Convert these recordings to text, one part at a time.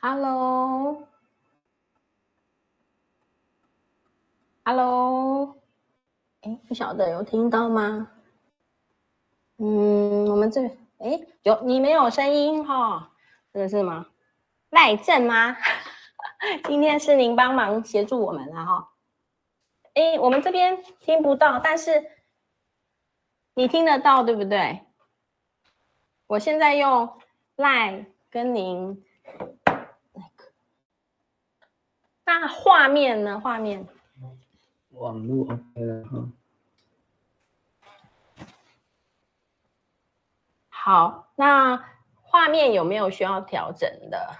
Hello，Hello，哎，不晓得有听到吗？嗯，我们这哎有你没有声音哈、哦？这个是吗？赖正吗？今天是您帮忙协助我们了哈。哎，我们这边听不到，但是你听得到，对不对？我现在用赖跟您那，画面呢？画面网络 OK 了哈。好，那画面有没有需要调整的？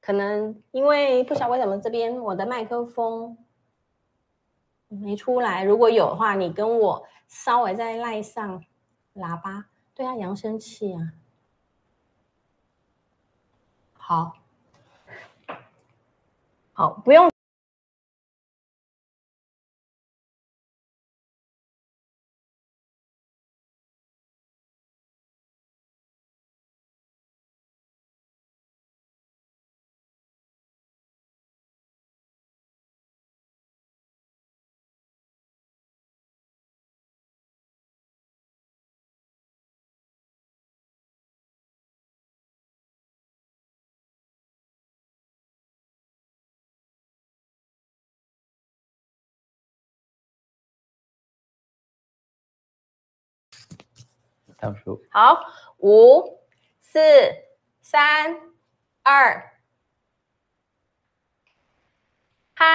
可能因为不晓得为什么这边我的麦克风没出来。如果有的话，你跟我稍微再赖上喇叭，对啊，扬声器啊。好，好，不用。好，五、四、三、二，嗨，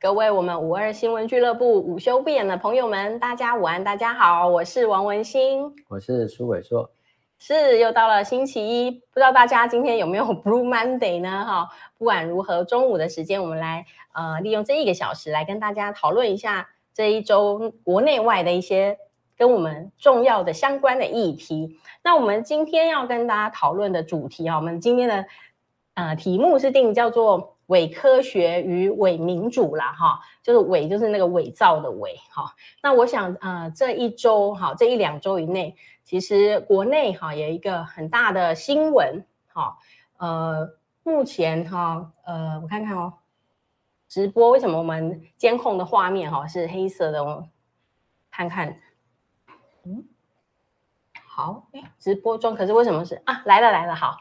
各位我们五二新闻俱乐部午休不演的朋友们，大家午安，大家好，我是王文新，我是苏伟硕，是又到了星期一，不知道大家今天有没有 Blue Monday 呢？哈，不管如何，中午的时间我们来呃利用这一个小时来跟大家讨论一下这一周国内外的一些。跟我们重要的相关的议题，那我们今天要跟大家讨论的主题啊，我们今天的呃题目是定叫做“伪科学与伪民主”啦，哈，就是伪就是那个伪造的伪，哈。那我想呃这一周哈，这一两周以内，其实国内哈有一个很大的新闻，哈，呃，目前哈，呃，我看看哦，直播为什么我们监控的画面哈是黑色的？我看看。嗯，好，哎，直播中，可是为什么是啊？来了来了，好，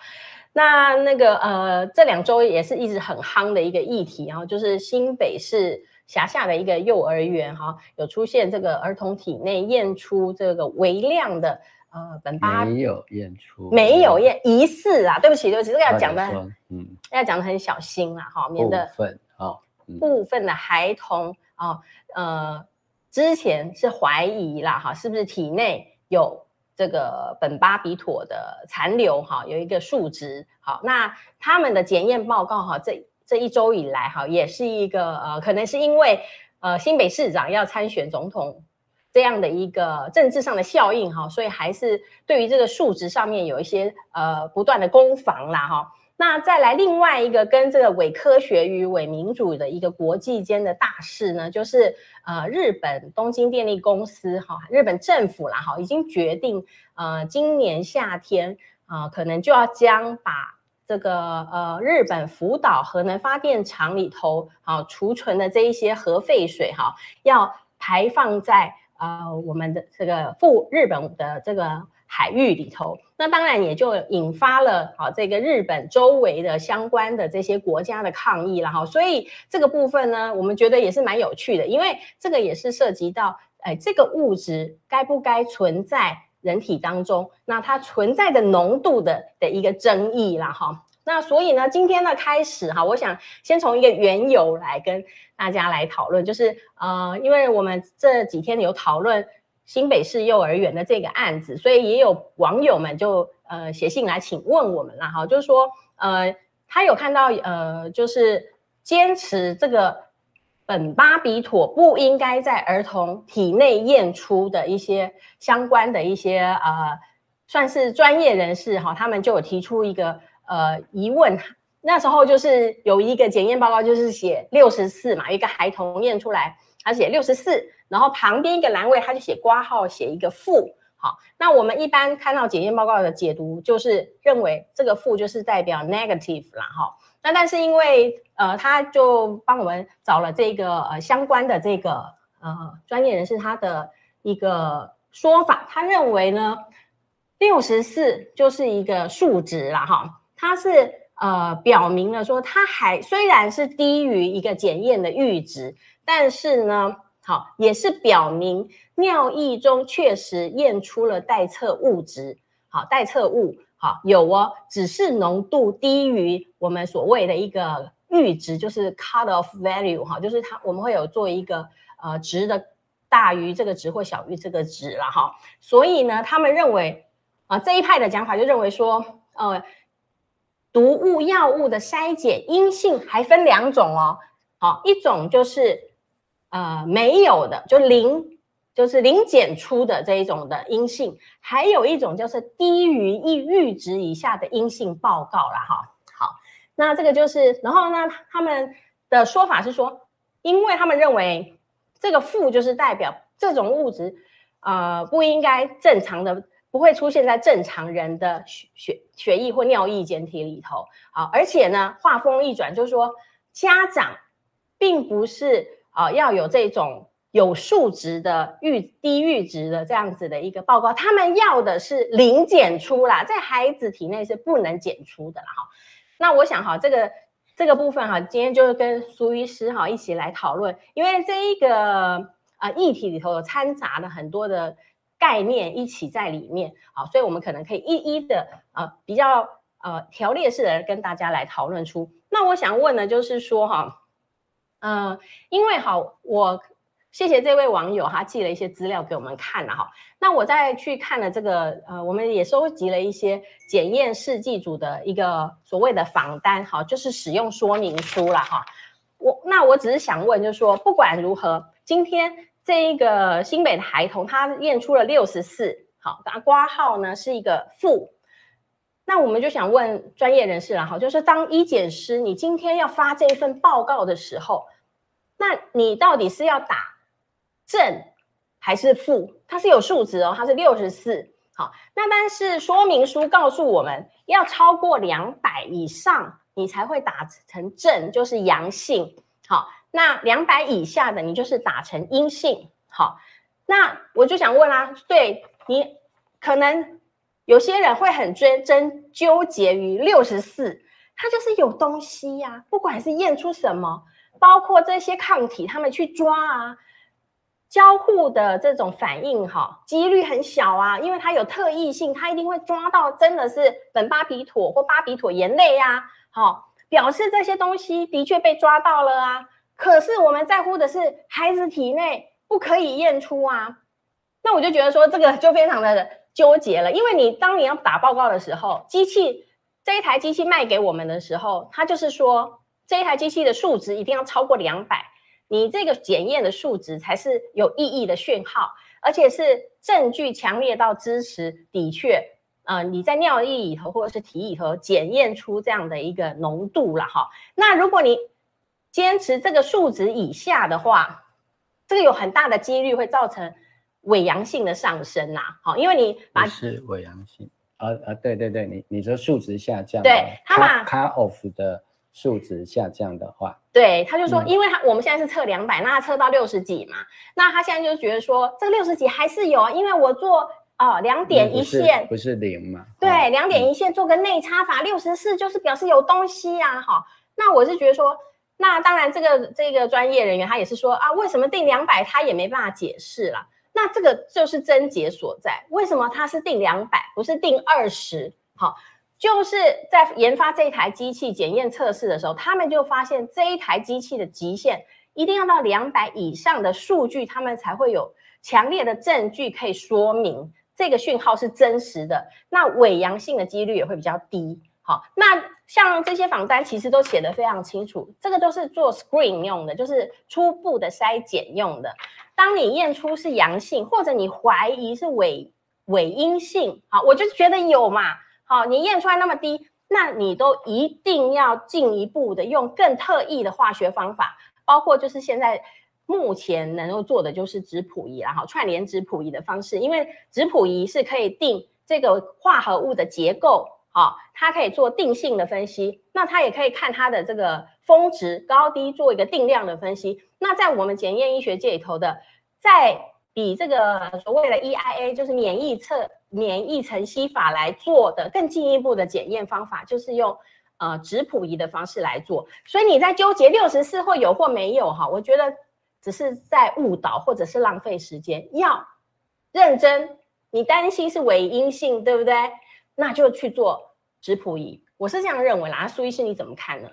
那那个呃，这两周也是一直很夯的一个议题，然后就是新北市辖下的一个幼儿园哈，有出现这个儿童体内验出这个微量的呃苯巴，没有验出，没有验，疑似啊，对不起对不起，这个要讲的，嗯，要讲的很小心啦，哈，免得部分啊，部分的孩童啊，呃。之前是怀疑啦，哈，是不是体内有这个苯巴比妥的残留，哈，有一个数值，好，那他们的检验报告，哈，这这一周以来，哈，也是一个呃，可能是因为呃新北市长要参选总统这样的一个政治上的效应，哈，所以还是对于这个数值上面有一些呃不断的攻防啦，哈。那再来另外一个跟这个伪科学与伪民主的一个国际间的大事呢，就是呃日本东京电力公司哈，日本政府啦哈，已经决定呃今年夏天啊、可能就要将把这个呃日本福岛核能发电厂里头啊储存的这一些核废水哈，要排放在呃我们的这个赴日本的这个。海域里头，那当然也就引发了好这个日本周围的相关的这些国家的抗议了哈，所以这个部分呢，我们觉得也是蛮有趣的，因为这个也是涉及到，哎，这个物质该不该存在人体当中，那它存在的浓度的的一个争议了哈。那所以呢，今天的开始哈，我想先从一个缘由来跟大家来讨论，就是呃，因为我们这几天有讨论。新北市幼儿园的这个案子，所以也有网友们就呃写信来请问我们了哈，就是说呃他有看到呃就是坚持这个苯巴比妥不应该在儿童体内验出的一些相关的一些呃算是专业人士哈，他们就有提出一个呃疑问，那时候就是有一个检验报告就是写六十四嘛，一个孩童验出来他写六十四。然后旁边一个栏位，他就写挂号写一个负，好，那我们一般看到检验报告的解读，就是认为这个负就是代表 negative 啦，哈。那但是因为呃，他就帮我们找了这个呃相关的这个呃专业人士他的一个说法，他认为呢，六十四就是一个数值啦，哈，它是呃表明了说它还虽然是低于一个检验的阈值，但是呢。好，也是表明尿液中确实验出了待测物质。好，待测物好有哦，只是浓度低于我们所谓的一个阈值，就是 cut-off value 哈，就是它我们会有做一个呃值的大于这个值或小于这个值了哈。所以呢，他们认为啊这一派的讲法就认为说，呃，毒物药物的筛检阴性还分两种哦。好，一种就是。呃，没有的，就零，就是零检出的这一种的阴性，还有一种就是低于一阈值以下的阴性报告了哈。好，那这个就是，然后呢，他们的说法是说，因为他们认为这个负就是代表这种物质，呃，不应该正常的，不会出现在正常人的血血血液或尿液检体里头。好，而且呢，话锋一转，就是说家长并不是。啊，要有这种有数值的阈低阈值的这样子的一个报告，他们要的是零检出啦，在孩子体内是不能检出的啦哈。那我想哈，这个这个部分哈，今天就是跟苏医师哈一起来讨论，因为这一个啊议题里头有掺杂了很多的概念一起在里面，好，所以我们可能可以一一的呃比较呃条列式的跟大家来讨论出。那我想问的就是说哈。嗯、因为好，我谢谢这位网友，他寄了一些资料给我们看了哈。那我再去看了这个，呃，我们也收集了一些检验试剂组的一个所谓的访单，哈，就是使用说明书了哈。我那我只是想问，就是说不管如何，今天这一个新北的孩童他验出了六十四，好，那挂号呢是一个负。那我们就想问专业人士了哈，就是当医检师，你今天要发这份报告的时候，那你到底是要打正还是负？它是有数值哦，它是六十四。好，那但是说明书告诉我们要超过两百以上，你才会打成正，就是阳性。好，那两百以下的你就是打成阴性。好，那我就想问啦，对你可能。有些人会很真真纠结于六十四，它就是有东西呀、不管是验出什么，包括这些抗体，他们去抓啊，交互的这种反应哈，几率很小啊，因为它有特异性，它一定会抓到真的是苯巴比妥或巴比妥盐类呀，好，表示这些东西的确被抓到了啊。可是我们在乎的是孩子体内不可以验出啊，那我就觉得说这个就非常的。纠结了，因为你当你要打报告的时候，机器这一台机器卖给我们的时候，它就是说这一台机器的数值一定要超过两百，你这个检验的数值才是有意义的讯号，而且是证据强烈到支持的确，呃，你在尿液里头或者是体里头检验出这样的一个浓度了哈。那如果你坚持这个数值以下的话，这个有很大的几率会造成。伪阳性的上升呐、啊，好，因为你把是伪阳性，啊啊，对对对，你你说数值下降，对，他把 cut off 的数值下降的话，对，他就说，因为他我们现在是测两百，那他测到六十几嘛，那他现在就觉得说，这个六十几还是有啊，因为我做哦两点一线，不是零嘛，对，两点一线做个内插法，六十四就是表示有东西呀、啊，好，那我是觉得说，那当然这个这个专业人员他也是说啊，为什么定两百，他也没办法解释了。那这个就是症结所在，为什么它是定两百，不是定二十？好，就是在研发这一台机器检验测试的时候，他们就发现这一台机器的极限一定要到两百以上的数据，他们才会有强烈的证据可以说明这个讯号是真实的，那伪阳性的几率也会比较低。好，那像这些访单其实都写得非常清楚，这个都是做 screen 用的，就是初步的筛检用的。当你验出是阳性，或者你怀疑是伪伪阴性，好，我就觉得有嘛，好，你验出来那么低，那你都一定要进一步的用更特异的化学方法，包括就是现在目前能够做的就是质谱仪，然后串联质谱仪的方式，因为质谱仪是可以定这个化合物的结构，好，它可以做定性的分析，那它也可以看它的这个峰值高低做一个定量的分析。那在我们检验医学界里头的，在比这个所谓的 EIA 就是免疫测免疫层析法来做的更进一步的检验方法，就是用呃质谱仪的方式来做。所以你在纠结六十四或有或没有哈，我觉得只是在误导或者是浪费时间。要认真，你担心是伪阴性，对不对？那就去做质谱仪。我是这样认为啦。苏医师你怎么看呢？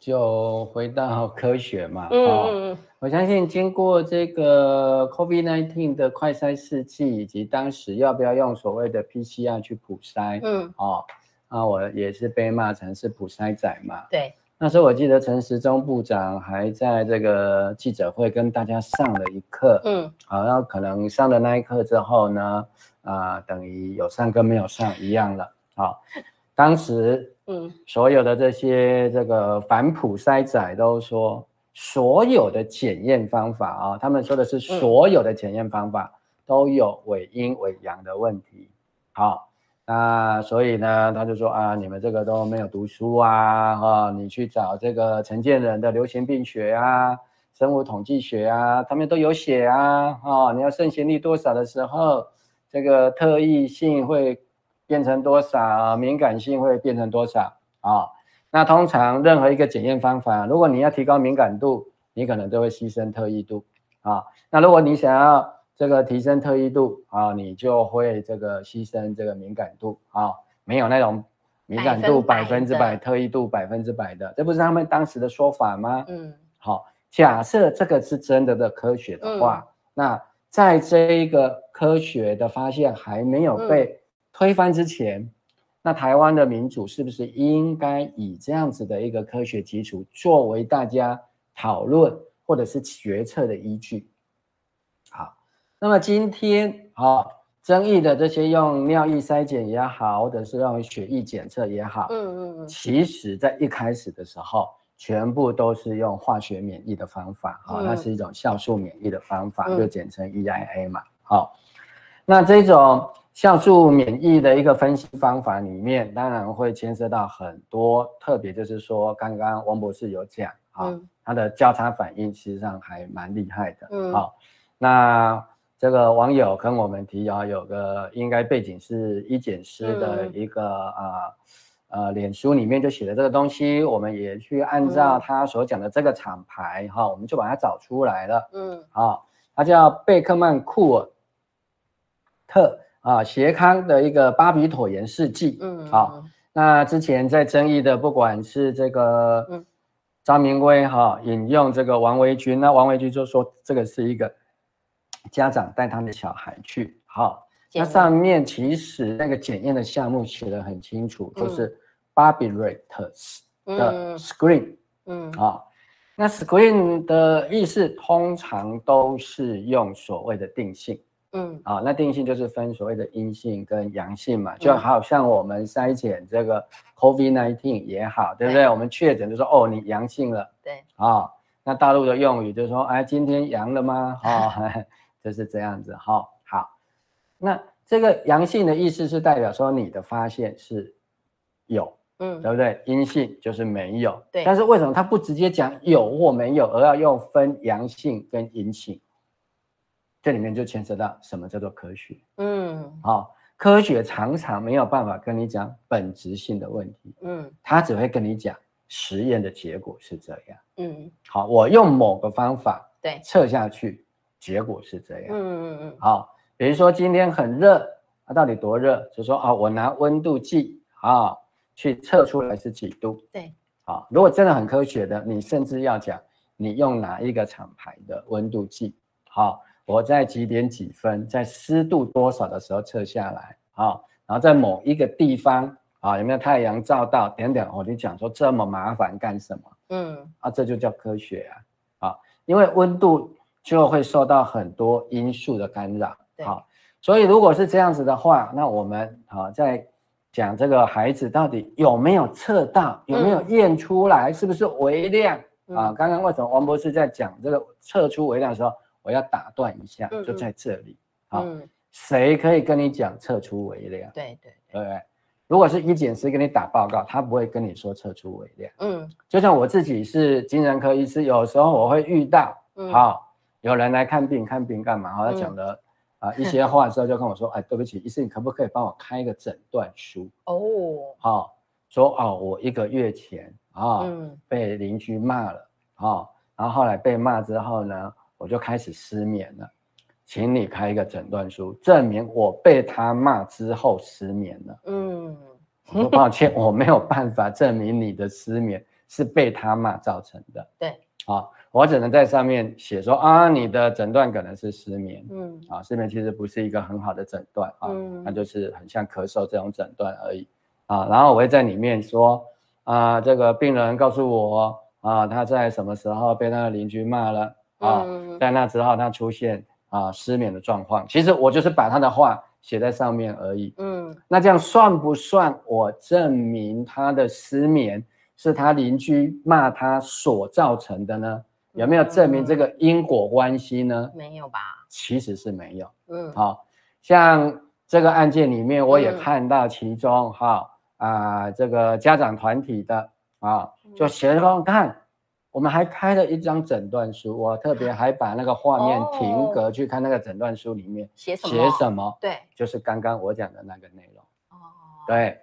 就回到科学嘛，嗯哦，我相信经过这个 COVID-19 的快筛试剂，以及当时要不要用所谓的 PCR 去普筛，嗯，哦，啊，我也是被骂成是普筛仔嘛，对，那时候我记得陈时中部长还在这个记者会跟大家上了一课，嗯，好，然后可能上了那一课之后呢，啊，等于有上跟没有上一样了，好，当时。嗯，所有的这些这个反普筛仔都说，所有的检验方法啊，他们说的是所有的检验方法都有伪阴伪阳的问题。好，那所以呢，他就说啊，你们这个都没有读书啊，哈，你去找这个陈建仁的流行病学啊、生物统计学啊，他们都有写啊，哦，你要盛行率多少的时候，这个特异性会。变成多少，敏感性会变成多少啊、那通常任何一个检验方法，如果你要提高敏感度，你可能都会牺牲特异度啊、那如果你想要这个提升特异度啊、哦，你就会这个牺牲这个敏感度啊、哦。没有那种敏感度百分之百，特异度百分之百的，这不是他们当时的说法吗？嗯，好、哦，假设这个是真的的科学的话，嗯、那在这一个科学的发现还没有被、嗯。推翻之前，那台湾的民主是不是应该以这样子的一个科学基础作为大家讨论或者是决策的依据？好，那么今天啊，争议的这些用尿液筛检也好，或者是用血液检测也好，嗯嗯嗯，其实在一开始的时候，全部都是用化学免疫的方法，啊，那是一种酵素免疫的方法，就简称 EIA 嘛，好，那这种。酵素免疫的一个分析方法里面，当然会牵涉到很多，特别就是说，刚刚王博士有讲啊，它的交叉反应实际上还蛮厉害的。嗯，好，那这个网友跟我们提啊，有个应该背景是医检师的一个啊呃，脸书里面就写的这个东西，我们也去按照他所讲的这个厂牌哈，我们就把它找出来了。嗯，好，它叫贝克曼库尔特。啊，协康的一个巴比妥盐试剂，嗯，好，那之前在争议的，不管是这个，嗯，张明威哈引用这个王维军，那王维军就说这个是一个家长带他们的小孩去，好，那上面其实那个检验的项目写得很清楚，就是 Barbirates 的 screen，嗯，啊，那 screen 的意思通常都是用所谓的定性。嗯，啊，那定性就是分所谓的阴性跟阳性嘛，就好像我们筛检这个 COVID-19 也好，对不对？对，我们确诊就说哦，你阳性了，对，啊，那大陆的用语就是说，哎，今天阳了吗？哦，就是这样子，哈，好，那这个阳性的意思是代表说你的发现是有，嗯，对不对？阴性就是没有，对。但是为什么他不直接讲有或没有，而要用分阳性跟阴性？这里面就牵涉到什么叫做科学？嗯，好，科学常常没有办法跟你讲本质性的问题，嗯，他只会跟你讲实验的结果是这样，嗯，好，我用某个方法对测下去，结果是这样，嗯嗯嗯，好，比如说今天很热，它到底多热？就说啊，我拿温度计啊去测出来是几度，对，好，如果真的很科学的，你甚至要讲你用哪一个厂牌的温度计，好。我在几点几分，在湿度多少的时候测下来啊？然后在某一个地方啊，有没有太阳照到？点点，我就讲说这么麻烦干什么？嗯，啊，这就叫科学啊啊！因为温度就会受到很多因素的干扰，好，所以如果是这样子的话，那我们啊在讲这个孩子到底有没有测到，有没有验出来，是不是微量嗯、啊。刚刚为什么王博士在讲这个测出微量的时候，我要打断一下，嗯、就在这里。好、嗯，谁可以跟你讲测出微量？对对对？如果是一检师给你打报告，他不会跟你说测出微量。嗯，就像我自己是精神科医师，有时候我会遇到，嗯、好，有人来看病，看病干嘛？好，他讲了啊 一些话之后，就跟我说，哎，对不起，医生，你可不可以帮我开一个诊断书？哦，好，说哦，我一个月前啊，嗯、被邻居骂了，啊，然后后来被骂之后呢，我就开始失眠了。请你开一个诊断书，证明我被他骂之后失眠了。嗯，我说抱歉，我没有办法证明你的失眠是被他骂造成的。对，啊，我只能在上面写说啊，你的诊断可能是失眠。嗯，啊，失眠其实不是一个很好的诊断啊，嗯，那就是很像咳嗽这种诊断而已。啊，然后我会在里面说啊，这个病人告诉我啊，他在什么时候被他的邻居骂了啊，嗯，在那之后他出现。啊，失眠的状况，其实我就是把他的话写在上面而已。嗯，那这样算不算我证明他的失眠是他邻居骂他所造成的呢？有没有证明这个因果关系呢？没有吧？其实是没有。嗯，好像这个案件里面，我也看到其中哈、嗯、啊，这个家长团体的啊，就写说看。我们还开了一张诊断书，我特别还把那个画面停格去看那个诊断书里面写什么？写什么？对，就是刚刚我讲的那个内容。哦，对，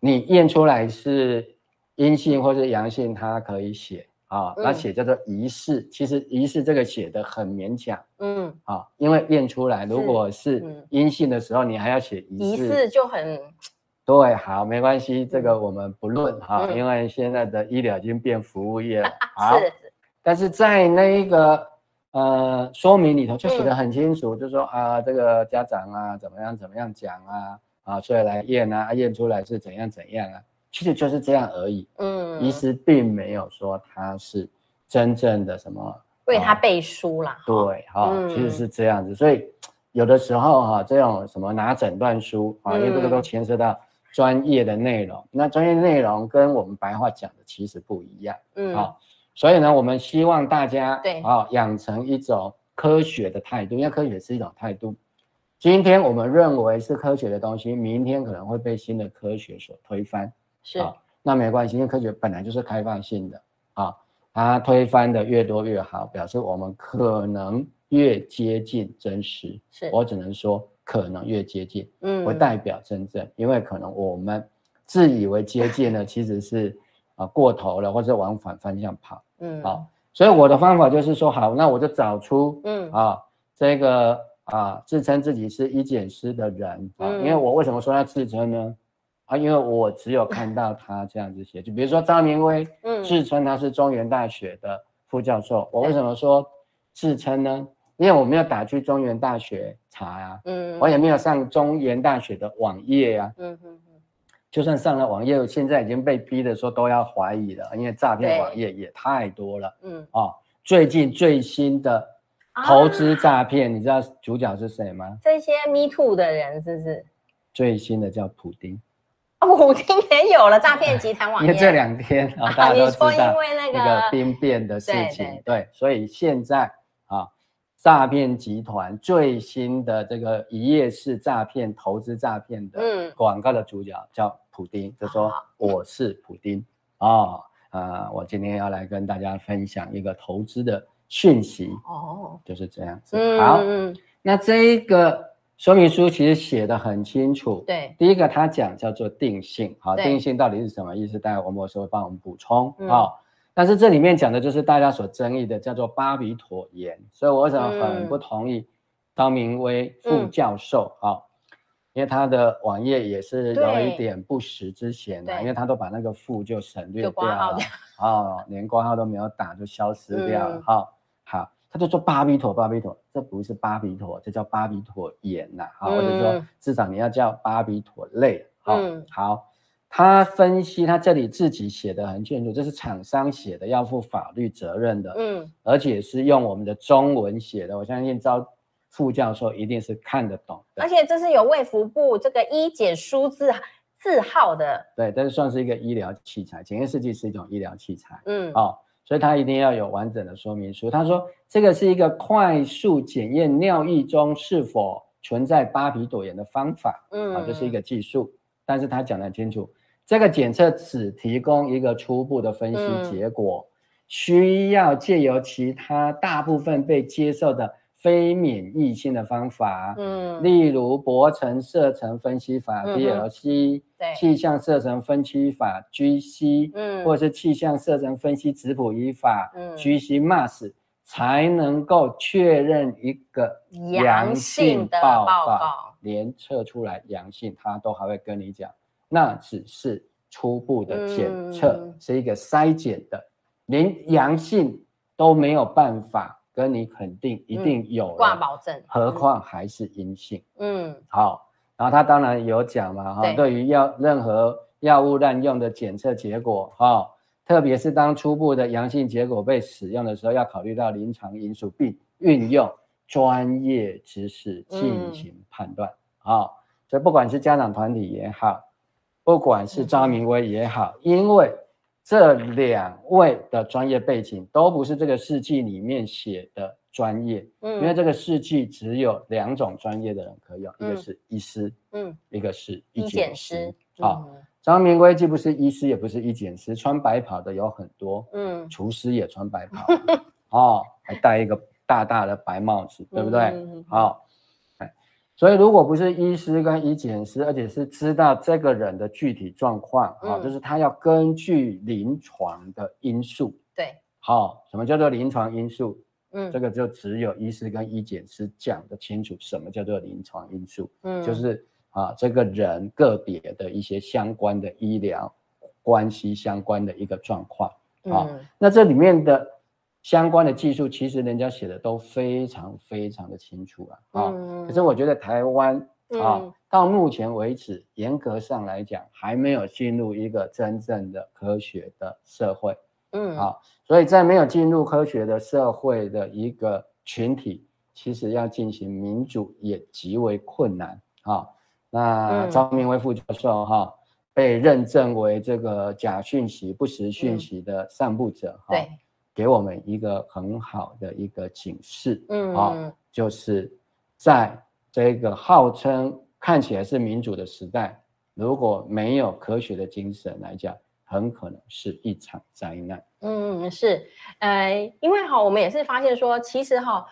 你验出来是阴性或是阳性，它可以写啊，那写叫做疑似。其实疑似这个写的很勉强。嗯，啊，因为验出来如果是阴性的时候，你还要写疑似，疑似就很。对，好，没关系，这个我们不论哈，嗯、因为现在的医疗已经变服务业了。好，是但是在那一个呃说明里头就写的很清楚，嗯、就说啊，这个家长啊怎么样怎么样讲啊，啊，所以来验啊，验出来是怎样怎样啊，其实就是这样而已。嗯，医师并没有说他是真正的什么为他背书啦。对，哈、嗯，其实是这样子，所以有的时候哈，这种什么拿诊断书啊，因为这个都牵涉到。专业的内容，那专业内容跟我们白话讲的其实不一样，嗯，好，所以呢，我们希望大家对啊，养成一种科学的态度，因为科学是一种态度。今天我们认为是科学的东西，明天可能会被新的科学所推翻，是啊，那没关系，因为科学本来就是开放性的啊，它推翻的越多越好，表示我们可能越接近真实。是我只能说。可能越接近，嗯，不代表真正，因为可能我们自以为接近呢，其实是啊过头了，或者往反方向跑，嗯，好，所以我的方法就是说，好，那我就找出，嗯啊，这个啊自称自己是医检师的人啊，因为我为什么说他自称呢？啊，因为我只有看到 他这样子写，就比如说张明威，嗯，自称他是中原大学的副教授，我为什么说自称呢？因为我没有打去中原大学查呀、啊，嗯，我也没有上中原大学的网页呀、啊，嗯嗯嗯，就算上了网页，现在已经被逼的说都要怀疑了，因为诈骗网页也太多了，嗯。哦，最近最新的投资诈骗，啊、你知道主角是谁吗？这些 Me Too 的人是不是？最新的叫普丁，哦，普丁也有了诈骗集团网页，因为这两天啊，大家都知道那个兵变的事情，对，对，对，所以现在啊。诈骗集团最新的这个一页式诈骗投资诈骗的广告的主角叫普丁，就说我是普丁啊啊！我今天要来跟大家分享一个投资的讯息哦，就是这样子。好，那这一个说明书其实写得很清楚。对，第一个他讲叫做定性，好，定性到底是什么意思？待会王博士会帮我们补充啊。但是这里面讲的就是大家所争议的，叫做巴比妥盐，所以我为什么很不同意张明威副教授啊？嗯、因为他的网页也是有一点不实之嫌的，对。因为他都把那个副就省略掉了，哦，连括号都没有打就消失掉了，哈、他就说巴比妥，巴比妥，这不是巴比妥，这叫巴比妥盐呐，好，或者说至少你要叫巴比妥类，好，嗯、好。他分析，他这里自己写的很清楚，这是厂商写的，要负法律责任的，嗯，而且是用我们的中文写的，我相信招副教授一定是看得懂的。而且这是有卫福部这个医检书字字号的，对，这是算是一个医疗器材，检验试剂是一种医疗器材，嗯，哦，所以他一定要有完整的说明书。他说这个是一个快速检验尿液中是否存在巴比妥盐的方法，嗯，啊，这是一个技术。但是他讲得很清楚，这个检测只提供一个初步的分析结果，嗯、需要借由其他大部分被接受的。非免疫性的方法，嗯，例如薄层射层分析法 （BLC） 对，气象射层分析法 （GC），嗯，或者是气象射层分析质谱仪法，嗯，GC-MS，才能够确认一个阳性的报告。连测出来阳性，他都还会跟你讲，那只是初步的检测，嗯、是一个筛检的，连阳性都没有办法。跟你肯定一定有挂保证，何况还是阴性。嗯，好，然后他当然有讲嘛，哈，对于药任何药物滥用的检测结果，哈，特别是当初步的阳性结果被使用的时候，要考虑到临床因素，并运用专业知识进行判断。好，所以不管是家长团体也好，不管是张明威也好，因为。这两位的专业背景都不是这个世纪里面写的专业，嗯，因为这个世纪只有两种专业的人可以用，嗯、一个是医师，嗯，一个是医检师。好，张明圭既不是医师，也不是医检师，穿白袍的有很多，嗯，厨师也穿白袍，哦，还戴一个大大的白帽子，对不对？嗯、好。所以，如果不是医师跟医检师，而且是知道这个人的具体状况啊、就是他要根据临床的因素，对，好、哦，什么叫做临床因素？嗯，这个就只有医师跟医检师讲得清楚，什么叫做临床因素？嗯，就是啊，这个人个别的一些相关的医疗关系相关的一个状况啊、哦嗯，那这里面的。相关的技术其实人家写的都非常非常的清楚啊，啊、嗯，可是我觉得台湾啊、嗯，到目前为止，严格上来讲，还没有进入一个真正的科学的社会，嗯，啊，所以在没有进入科学的社会的一个群体，其实要进行民主也极为困难啊。那张明威副教授哈、啊，被认证为这个假讯息、不实讯息的散布者，哈、嗯。对。给我们一个很好的一个警示，嗯，啊，就是在这个号称看起来是民主的时代，如果没有科学的精神来讲，很可能是一场灾难。嗯，是，呃，因为哈，我们也是发现说，其实哈，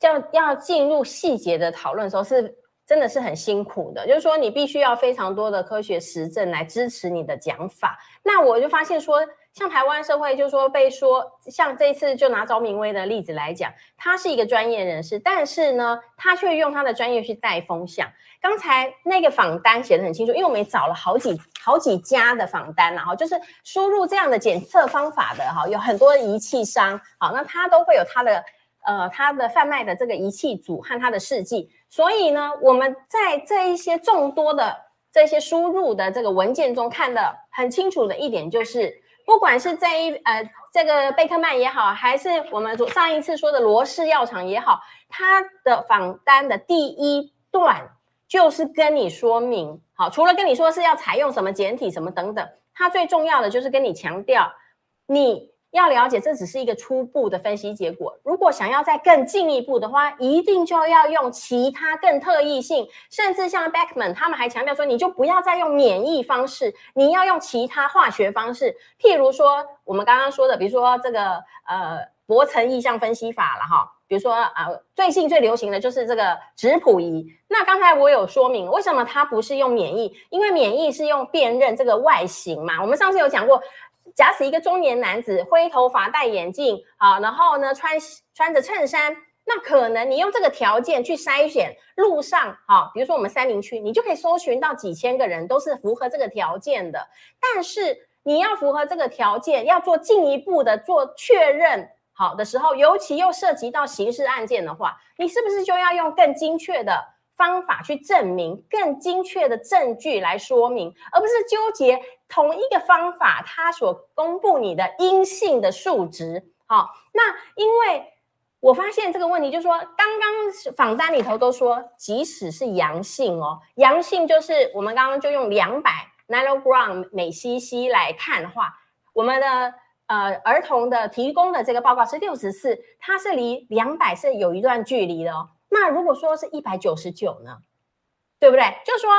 要要进入细节的讨论的时候，是真的是很辛苦的，就是说你必须要非常多的科学实证来支持你的讲法。那我就发现说。像台湾社会，就是说被说，像这次就拿赵明威的例子来讲，他是一个专业人士，但是呢，他却用他的专业去带风向。刚才那个访单写得很清楚，因为我们也找了好几好几家的访单，然后就是输入这样的检测方法的哈，有很多仪器商，好，那他都会有他的呃他的贩卖的这个仪器组和他的试剂，所以呢，我们在这一些众多的这些输入的这个文件中看得很清楚的一点就是。不管是这一呃这个贝克曼也好，还是我们昨上一次说的罗氏药厂也好，它的访单的第一段就是跟你说明，好，除了跟你说是要采用什么简体什么等等，它最重要的就是跟你强调你。要了解，这只是一个初步的分析结果。如果想要再更进一步的话，一定就要用其他更特异性，甚至像 Beckman 他们还强调说，你就不要再用免疫方式，你要用其他化学方式。譬如说，我们刚刚说的，比如说这个呃薄层意象分析法了哈。比如说呃，最近最流行的就是这个质谱仪。那刚才我有说明，为什么它不是用免疫？因为免疫是用辨认这个外形嘛。我们上次有讲过。假使一个中年男子，灰头发、戴眼镜，啊，然后呢，穿穿着衬衫，那可能你用这个条件去筛选路上，哈，比如说我们三民区，你就可以搜寻到几千个人都是符合这个条件的。但是你要符合这个条件，要做进一步的做确认，好的时候，尤其又涉及到刑事案件的话，你是不是就要用更精确的方法去证明，更精确的证据来说明，而不是纠结。同一个方法，它所公布你的阴性的数值，好，那因为我发现这个问题，就是说，刚刚访单里头都说，即使是阳性哦，阳性就是我们刚刚就用两百 nanogram 每 cc 来看的话，我们的呃儿童的提供的这个报告是六十四，它是离两百是有一段距离的哦。那如果说是一百九十九呢？对不对？就是说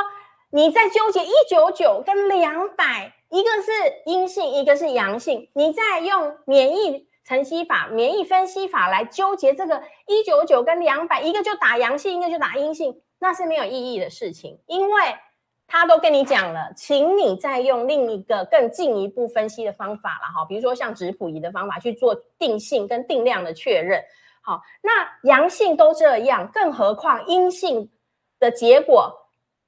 你在纠结一九九跟两百，一个是阴性，一个是阳性，你在用免疫程析法、免疫分析法来纠结这个一九九跟两百，一个就打阳性，一个就打阴性，那是没有意义的事情，因为他都跟你讲了，请你再用另一个更进一步分析的方法了哈，比如说像质谱仪的方法去做定性跟定量的确认。好，那阳性都这样，更何况阴性的结果，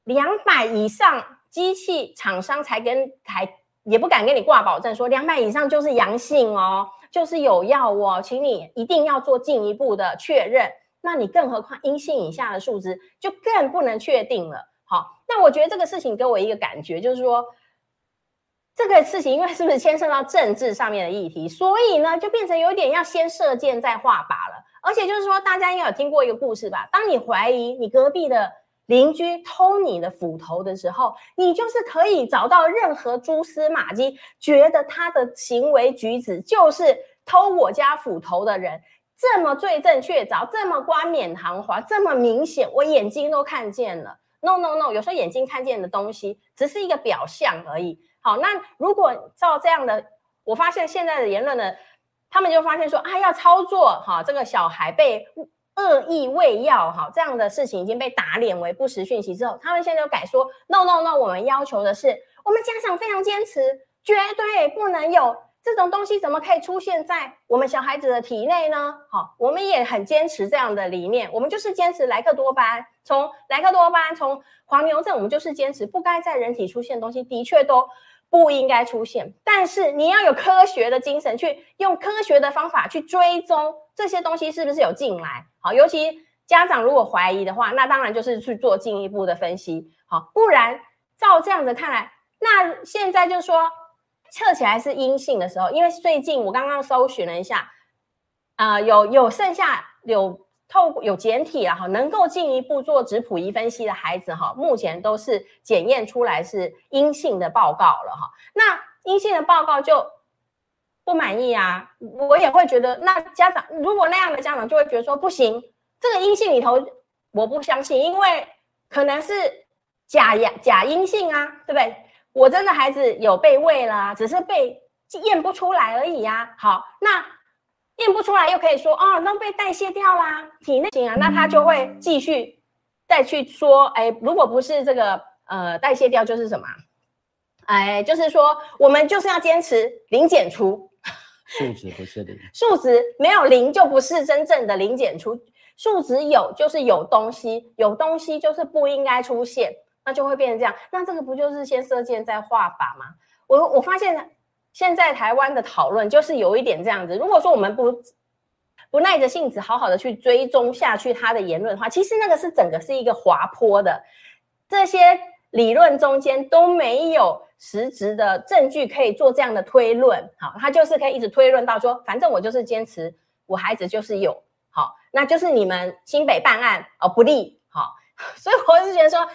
两百以上，机器厂商才跟还也不敢跟你挂保证说两百以上就是阳性哦，就是有药哦，请你一定要做进一步的确认。那你更何况阴性以下的数值就更不能确定了。好，那我觉得这个事情给我一个感觉，就是说这个事情因为是不是牵涉到政治上面的议题，所以呢就变成有点要先射箭再画靶了。而且就是说，大家应该有听过一个故事吧？当你怀疑你隔壁的邻居偷你的斧头的时候，你就是可以找到任何蛛丝马迹，觉得他的行为举止就是偷我家斧头的人。这么罪证确凿，这么冠冕堂皇，这么明显，我眼睛都看见了。No No No，有时候眼睛看见的东西只是一个表象而已。好，那如果照这样的，我发现现在的言论呢，他们就发现说啊，要操作哈，这个小孩被恶意喂药哈，这样的事情已经被打脸为不实讯息之后，他们现在就改说 No No No，我们要求的是，我们家长非常坚持，绝对不能有。这种东西怎么可以出现在我们小孩子的体内呢？好，我们也很坚持这样的理念，我们就是坚持莱克多巴胺，从莱克多巴胺，从黄牛症，我们就是坚持不该在人体出现的东西，的确都不应该出现。但是你要有科学的精神，去用科学的方法去追踪这些东西是不是有进来。好，尤其家长如果怀疑的话，那当然就是去做进一步的分析。好，不然照这样子看来，那现在就说。测起来是阴性的时候，因为最近我刚刚搜寻了一下，啊、有有剩下有透过有检体了哈，能够进一步做质谱仪分析的孩子哈，目前都是检验出来是阴性的报告了哈。那阴性的报告就不满意啊，我也会觉得，那家长如果那样的家长就会觉得说不行，这个阴性里头我不相信，因为可能是假阳假阴性啊，对不对？我真的孩子有被喂了，只是被验不出来而已呀、啊。好，那验不出来又可以说哦，那被代谢掉啦，体内型啊，那他就会继续再去说，哎，如果不是这个呃代谢掉，就是什么？哎，就是说我们就是要坚持零检出，数值不是零，数值没有零就不是真正的零减出，数值有就是有东西，有东西就是不应该出现。那就会变成这样，那这个不就是先射箭再画靶吗？我我发现现在台湾的讨论就是有一点这样子。如果说我们不不耐着性子好好的去追踪下去他的言论的话，其实那个是整个是一个滑坡的，这些理论中间都没有实质的证据可以做这样的推论。好，他就是可以一直推论到说，反正我就是坚持我孩子就是有，好，那就是你们新北办案哦不利，好，所以我是觉得说。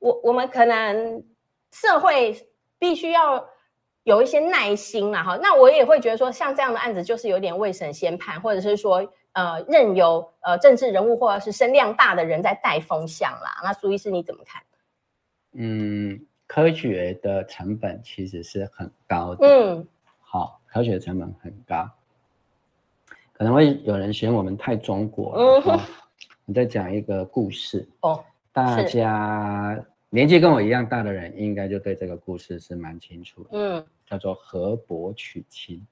我我们可能社会必须要有一些耐心啦，哈，那我也会觉得说，像这样的案子就是有点未审先判，或者是说，呃，任由呃政治人物或者是声量大的人在带风向啦。那苏医师你怎么看？嗯，科学的成本其实是很高的。嗯，好，科学的成本很高，可能会有人嫌我们太中国。嗯哼，我再讲一个故事 哦，大家。年纪跟我一样大的人，应该就对这个故事是蛮清楚的。嗯，叫做河伯娶亲。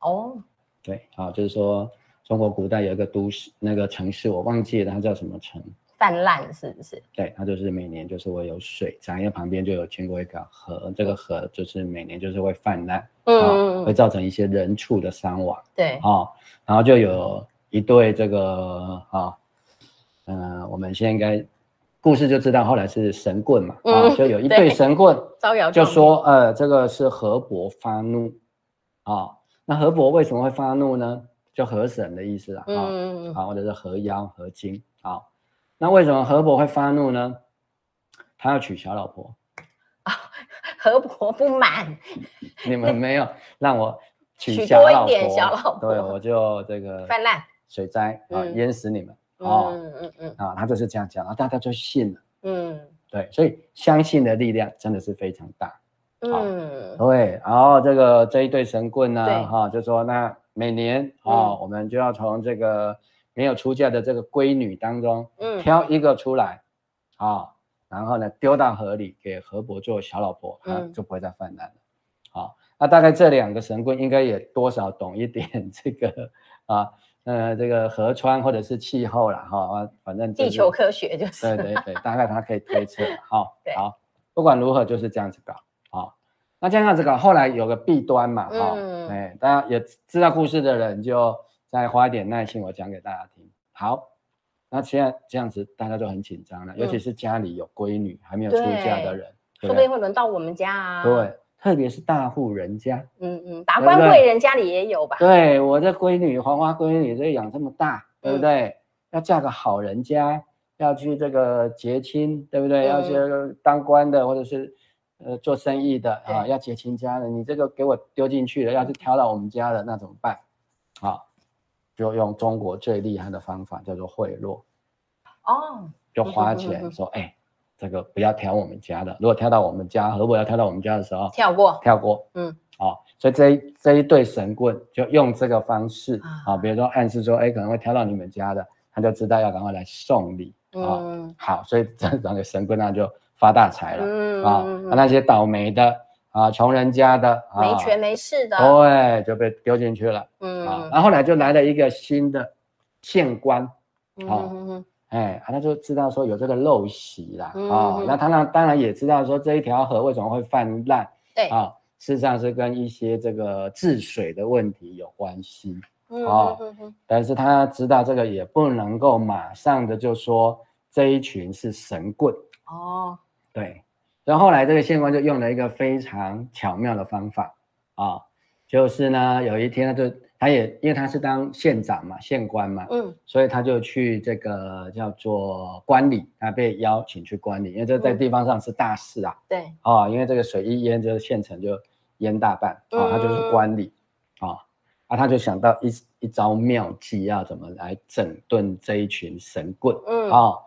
哦，对，好，就是说中国古代有一个都市，那个城市我忘记了，它叫什么城？泛滥是不是？对，它就是每年就是会有水涨，因为旁边就有经过一个河，这个河就是每年就是会泛滥，嗯，会造成一些人畜的伤亡。对，哦，然后就有一对这个啊，嗯、呃，我们现在应该。故事就知道后来是神棍嘛，嗯、啊，就有一对神棍就说，呃，这个是河伯发怒，啊，那河伯为什么会发怒呢？就河神的意思啊，嗯，啊，或者是河妖、河精，啊，那为什么河伯会发怒呢？他要娶小老婆，啊，河伯不满，你们没有让我娶多一点小老婆，对，我就这个泛滥水灾啊，淹死你们哦，嗯嗯。嗯啊，他就是这样讲，啊，大家就信了，嗯，对，所以相信的力量真的是非常大，嗯，对，然后这个这一对神棍呢，哈，就说那每年啊，我们就要从这个没有出嫁的这个闺女当中，嗯，挑一个出来，啊，然后呢丢到河里给河伯做小老婆，他就不会再泛滥了，好。那大概这两个神棍应该也多少懂一点这个 啊，呃，这个河川或者是气候了哈，反正地球科学就是对对对，大概他可以推测好。好，不管如何就是这样子搞啊。那这样子搞，后来有个弊端嘛哈，哎，大家也知道故事的人就再花一点耐心，我讲给大家听。好，那现在这样子大家都很紧张了，尤其是家里有闺女还没有出嫁的人，说不定会轮到我们家啊。对。特别是大户人家，嗯嗯，达官贵人家里也有吧？对，我这闺女黄花闺女，这养这么大，对不对？嗯、要嫁个好人家，要去这个结亲，对不对？嗯、要去当官的，或者是呃做生意的啊，要结亲家的，你这个给我丢进去了，要是挑到我们家的，那怎么办？啊，就用中国最厉害的方法，叫做贿赂。哦，就花钱、嗯、说，哎。这个不要挑我们家的，如果挑到我们家，如果要挑到我们家的时候，跳过，跳过，嗯，哦，所以这一这一对神棍就用这个方式啊、哦，比如说暗示说，哎，可能会挑到你们家的，他就知道要赶快来送礼，啊、哦，好，所以这两个神棍那就发大财了，嗯啊、哦，那些倒霉的啊，穷人家的，没权没势的，对，就被丢进去了，嗯。啊，然后后来就来了一个新的县官，嗯。哦哎，他就知道说有这个陋习啦，啊、嗯啊，那他那当然也知道说这一条河为什么会泛滥，对。啊，事实上是跟一些这个治水的问题有关系，哦嗯，但是他知道这个也不能够马上的就说这一群是神棍，哦，对，然后后来这个县官就用了一个非常巧妙的方法，啊、哦，就是呢有一天他就。他也因为他是当县长嘛，县官嘛，嗯，所以他就去这个叫做观礼，他被邀请去观礼，因为这在地方上是大事啊，对、嗯，哦，因为这个水一淹，这个县城就淹大半，嗯、哦，他就是观礼，哦，啊，他就想到一一招妙计，要怎么来整顿这一群神棍，嗯，哦，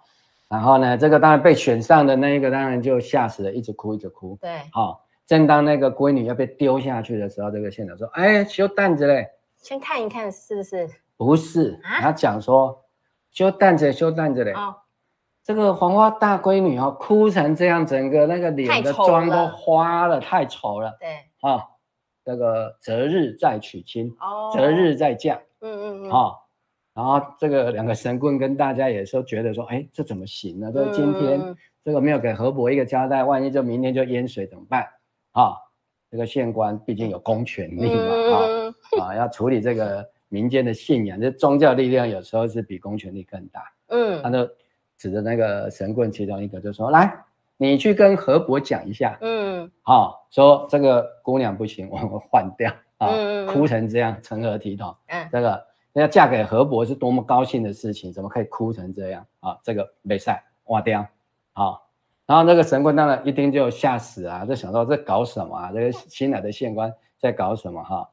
然后呢，这个当然被选上的那一个当然就吓死了，一直哭一直哭，对，好、哦，正当那个闺女要被丢下去的时候，这个县长说，哎，修担子嘞。先看一看是不是？不是，他讲说修担子修担子嘞。哦，这个黄花大闺女哦，哭成这样，整个那个脸的妆都花了，太丑了。对，啊，这个择日再娶亲，哦，择日再嫁。嗯嗯嗯。啊，然后这个两个神棍跟大家也说觉得说，哎，这怎么行呢？这今天这个没有给何伯一个交代，万一就明天就淹水怎么办？啊，这个县官毕竟有公权力嘛，啊。啊，要处理这个民间的信仰，这宗教力量有时候是比公权力更大。嗯，他就指着那个神棍其中一个，就说：“来，你去跟何伯讲一下。”嗯，好，说这个姑娘不行，我们换掉啊。嗯，哭成这样，成何体统？嗯，这个要嫁给河伯是多么高兴的事情，怎么可以哭成这样啊？这个没赛，挖掉。好，然后那个神棍当然一听就吓死啊，就想到这搞什么啊？这个新来的县官在搞什么哈？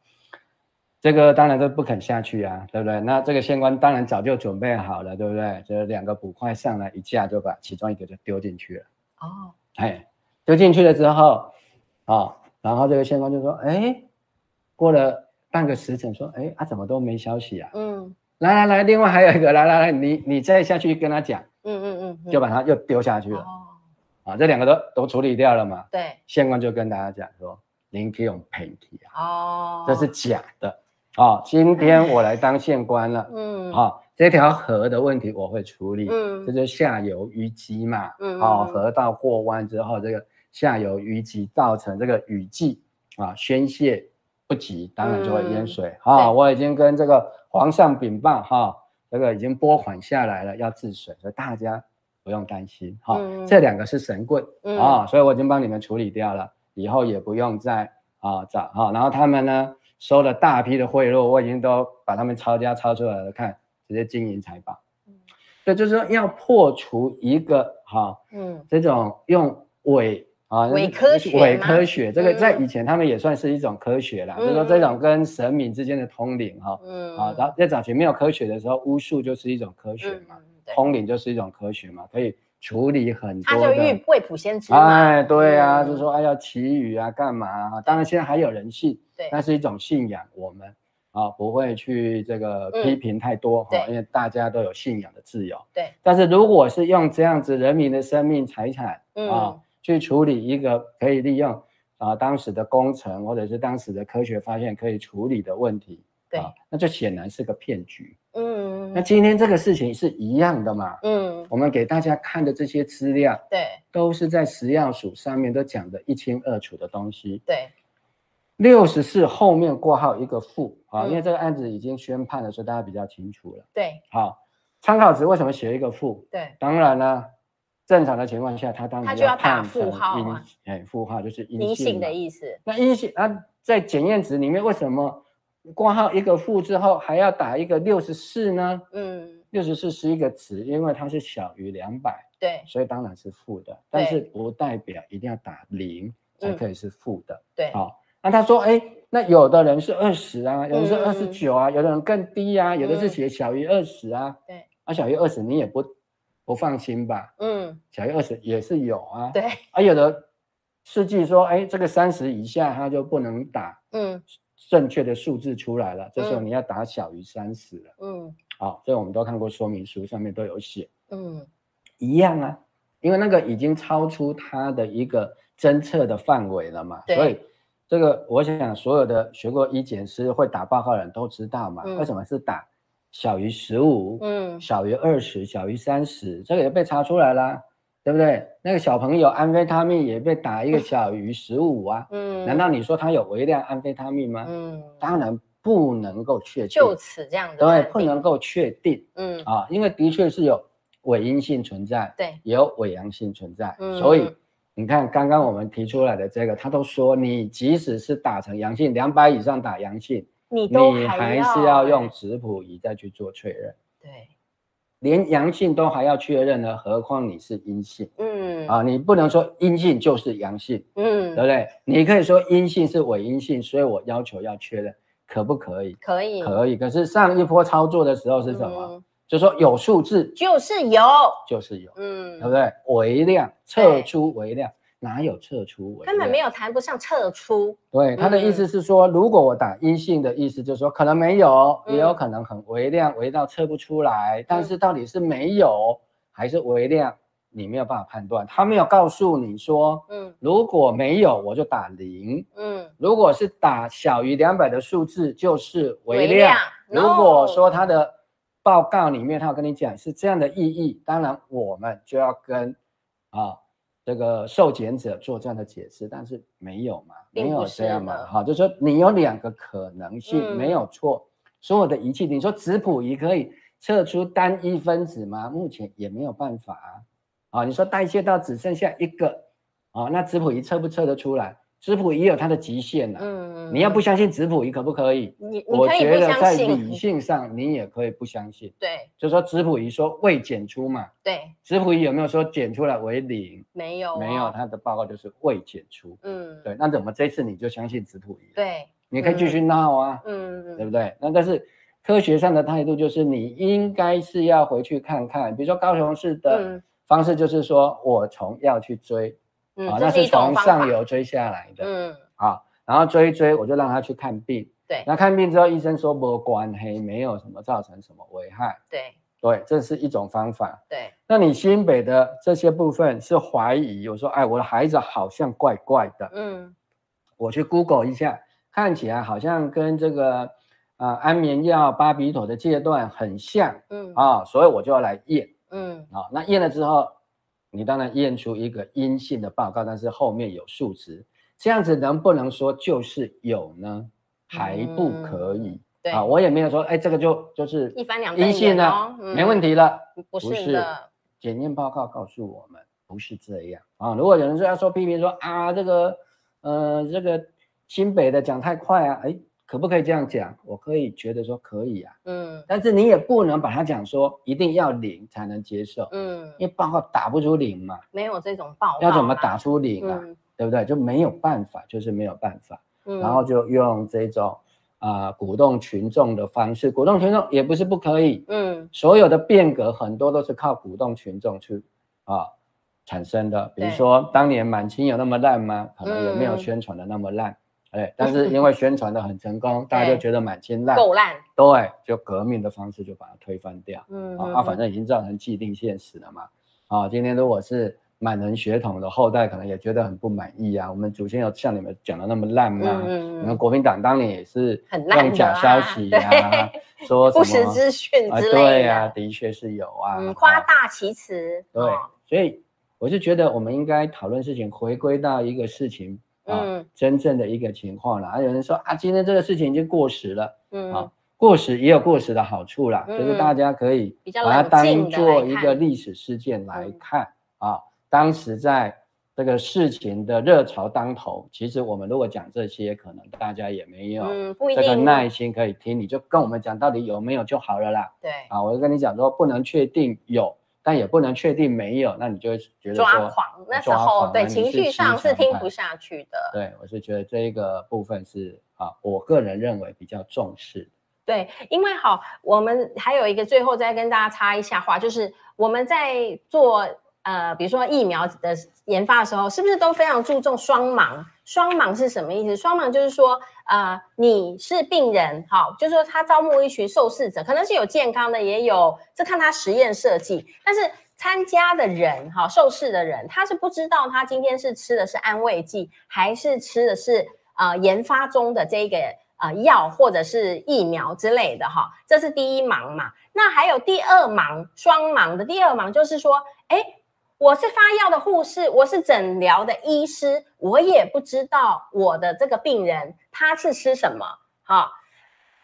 这个当然都不肯下去啊，对不对？那这个县官当然早就准备好了，对不对？这两个捕快上来一架，就把其中一个就丢进去了。哦，哎，丢进去了之后，啊、哦，然后这个县官就说：“哎，过了半个时辰，说，哎，啊，怎么都没消息啊？”嗯，来来来，另外还有一个，来来来，你你再下去跟他讲。嗯嗯嗯，就把他又丢下去了。哦，啊，这两个都都处理掉了嘛？对，县官就跟大家讲说：“您可以用骗体啊，哦，这是假的。”哦，今天我来当县官了。嗯，好，这条河的问题我会处理。嗯，这就下游淤积嘛。嗯，好，河道过弯之后，这个下游淤积造成这个雨季啊宣泄不急，当然就会淹水。好，我已经跟这个皇上禀报哈，这个已经拨款下来了，要治水，所以大家不用担心。哈，这两个是神棍啊，所以我已经帮你们处理掉了，以后也不用再啊找哈。然后他们呢？收了大批的贿赂，我已经都把他们抄家抄出来了，看直接金银财宝。嗯，所以就是说要破除一个哈，嗯，这种用伪啊，伪科学，伪科学，这个在以前他们也算是一种科学啦，嗯、就是说这种跟神明之间的通灵哈，嗯，啊，然后在早期没有科学的时候，巫术就是一种科学嘛，嗯、通灵就是一种科学嘛，可以处理很多。他就遇未卜先知哎，对啊，嗯、就是说哎要祈雨啊，干嘛啊？当然现在还有人信，对，那是一种信仰，我们啊不会去这个批评太多哈，嗯、因为大家都有信仰的自由，对。但是如果是用这样子人民的生命财产，嗯。啊去处理一个可以利用啊、呃、当时的工程或者是当时的科学发现可以处理的问题，对、啊，那就显然是个骗局。嗯，那今天这个事情是一样的嘛？嗯，我们给大家看的这些资料，对，都是在食药署上面都讲的一清二楚的东西。对，六十四后面括号一个负啊，因为这个案子已经宣判了，所以大家比较清楚了。对，好，参考值为什么写一个负？对，当然了。正常的情况下，它当然要打负号啊，哎，负号就是阴性的意思。那阴性啊，在检验值里面，为什么挂号一个负之后还要打一个六十四呢？嗯，六十四是一个值，因为它是小于两百，对，所以当然是负的。但是不代表一定要打零才可以是负的。对，好，那他说，哎，那有的人是二十啊，有的是二十九啊，有的人更低啊，有的是写小于二十啊。对，啊，小于二十你也不。不放心吧？嗯，小于二十也是有啊。对，啊，有的试剂说，哎，这个三十以下它就不能打。嗯，正确的数字出来了，嗯、这时候你要打小于三十了。嗯，好，这我们都看过说明书，上面都有写。嗯，一样啊，因为那个已经超出它的一个侦测的范围了嘛。对所以这个我想所有的学过医检师会打报告的人都知道嘛。嗯、为什么是打？小于十五，嗯，小于二十，小于三十，这个也被查出来了，对不对？那个小朋友安非他命也被打一个小于十五啊，嗯，难道你说他有微量安非他命吗？嗯，当然不能够确定，就此这样的，对，不能够确定，嗯啊，因为的确是有伪阴性存在，对，也有伪阳性存在，嗯，所以你看刚刚我们提出来的这个，他都说你即使是打成阳性，两百以上打阳性。你都还，你还是要用质谱仪再去做确认，对，连阳性都还要确认呢，何况你是阴性？嗯，啊，你不能说阴性就是阳性，嗯，对不对？你可以说阴性是伪阴性，所以我要求要确认，可不可以？可以，可以。可是上一波操作的时候是什么？嗯、就说有数字，就是有，就是有，嗯，对不对？微量测出微量。哪有撤出？根本没有谈不上撤出。对，他的意思是说，如果我打阴性的意思，就是说可能没有，也有可能很微量，微到测不出来。但是到底是没有还是微量，你没有办法判断。他没有告诉你说，嗯，如果没有我就打零，嗯，如果是打小于两百的数字就是微量。如果说他的报告里面他要跟你讲是这样的意义，当然我们就要跟啊。这个受检者做这样的解释，但是没有嘛，没有这样嘛，好，就是说你有两个可能性，嗯、没有错。所有的仪器，你说质谱仪可以测出单一分子吗？目前也没有办法啊。啊，你说代谢到只剩下一个，啊，那质谱仪测不测得出来？质谱也有它的极限的，嗯，你要不相信质谱仪可不可以？你，我觉得在理性上你也可以不相信。对，就是说质谱仪说未检出嘛，对，质谱仪有没有说检出来为零？没有，没有，它的报告就是未检出。嗯，对，那怎么这次你就相信质谱仪？对，你可以继续闹啊，嗯，对不对？那但是科学上的态度就是你应该是要回去看看，比如说高雄市的方式就是说我从要去追。啊，那是从上游追下来的，嗯，好，然后追一追，我就让他去看病，对，那看病之后，医生说没关黑，没有什么造成什么危害，对，对，这是一种方法，对，那你新北的这些部分是怀疑，我说，哎，我的孩子好像怪怪的，嗯，我去 Google 一下，看起来好像跟这个啊、呃、安眠药巴比妥的阶段很像，嗯，啊，所以我就要来验，嗯，啊，那验了之后。你当然验出一个阴性的报告，但是后面有数值，这样子能不能说就是有呢？还不可以。嗯、对啊，我也没有说，哎，这个就就是一翻两阴性了，嗯、没问题了。不是的，检验报告告诉我们不是这样啊。如果有人说要说批评说啊，这个呃这个新北的讲太快啊，哎，可不可以这样讲？我可以觉得说可以啊，嗯，但是你也不能把它讲说一定要零才能接受，嗯，因为报告打不出零嘛，没有这种报告，要怎么打出零啊？嗯、对不对？就没有办法，就是没有办法，嗯、然后就用这种啊、呃、鼓动群众的方式，鼓动群众也不是不可以，嗯，所有的变革很多都是靠鼓动群众去啊产生的，比如说当年满清有那么烂吗？可能也没有宣传的那么烂。嗯哎，但是因为宣传的很成功，大家就觉得满清烂，够烂，对，就革命的方式就把它推翻掉。嗯，啊，反正已经造成既定现实了嘛。啊，今天如果是满人血统的后代，可能也觉得很不满意啊。我们祖先有像你们讲的那么烂吗？嗯，你们国民党当年也是用假消息啊，说不实资讯之类的。对呀，的确是有啊，夸大其词。对，所以我是觉得我们应该讨论事情，回归到一个事情。嗯，真正的一个情况了，还有人说啊，今天这个事情已经过时了，嗯，啊，过时也有过时的好处啦，就是大家可以把它当做一个历史事件来看啊。当时在这个事情的热潮当头，其实我们如果讲这些，可能大家也没有这个耐心可以听，你就跟我们讲到底有没有就好了啦。对，啊，我就跟你讲说，不能确定有。但也不能确定没有，那你就会觉得抓狂。那时候对情绪上是听不下去的。对，我是觉得这一个部分是啊，我个人认为比较重视。对，因为好，我们还有一个最后再跟大家插一下话，就是我们在做。呃，比如说疫苗的研发的时候，是不是都非常注重双盲？双盲是什么意思？双盲就是说，呃，你是病人，好，就是说他招募一群受试者，可能是有健康的，也有，这看他实验设计。但是参加的人，哈，受试的人，他是不知道他今天是吃的是安慰剂，还是吃的是呃研发中的这个呃药或者是疫苗之类的，哈，这是第一盲嘛。那还有第二盲，双盲的第二盲就是说，哎。我是发药的护士，我是诊疗的医师，我也不知道我的这个病人他是吃什么。好，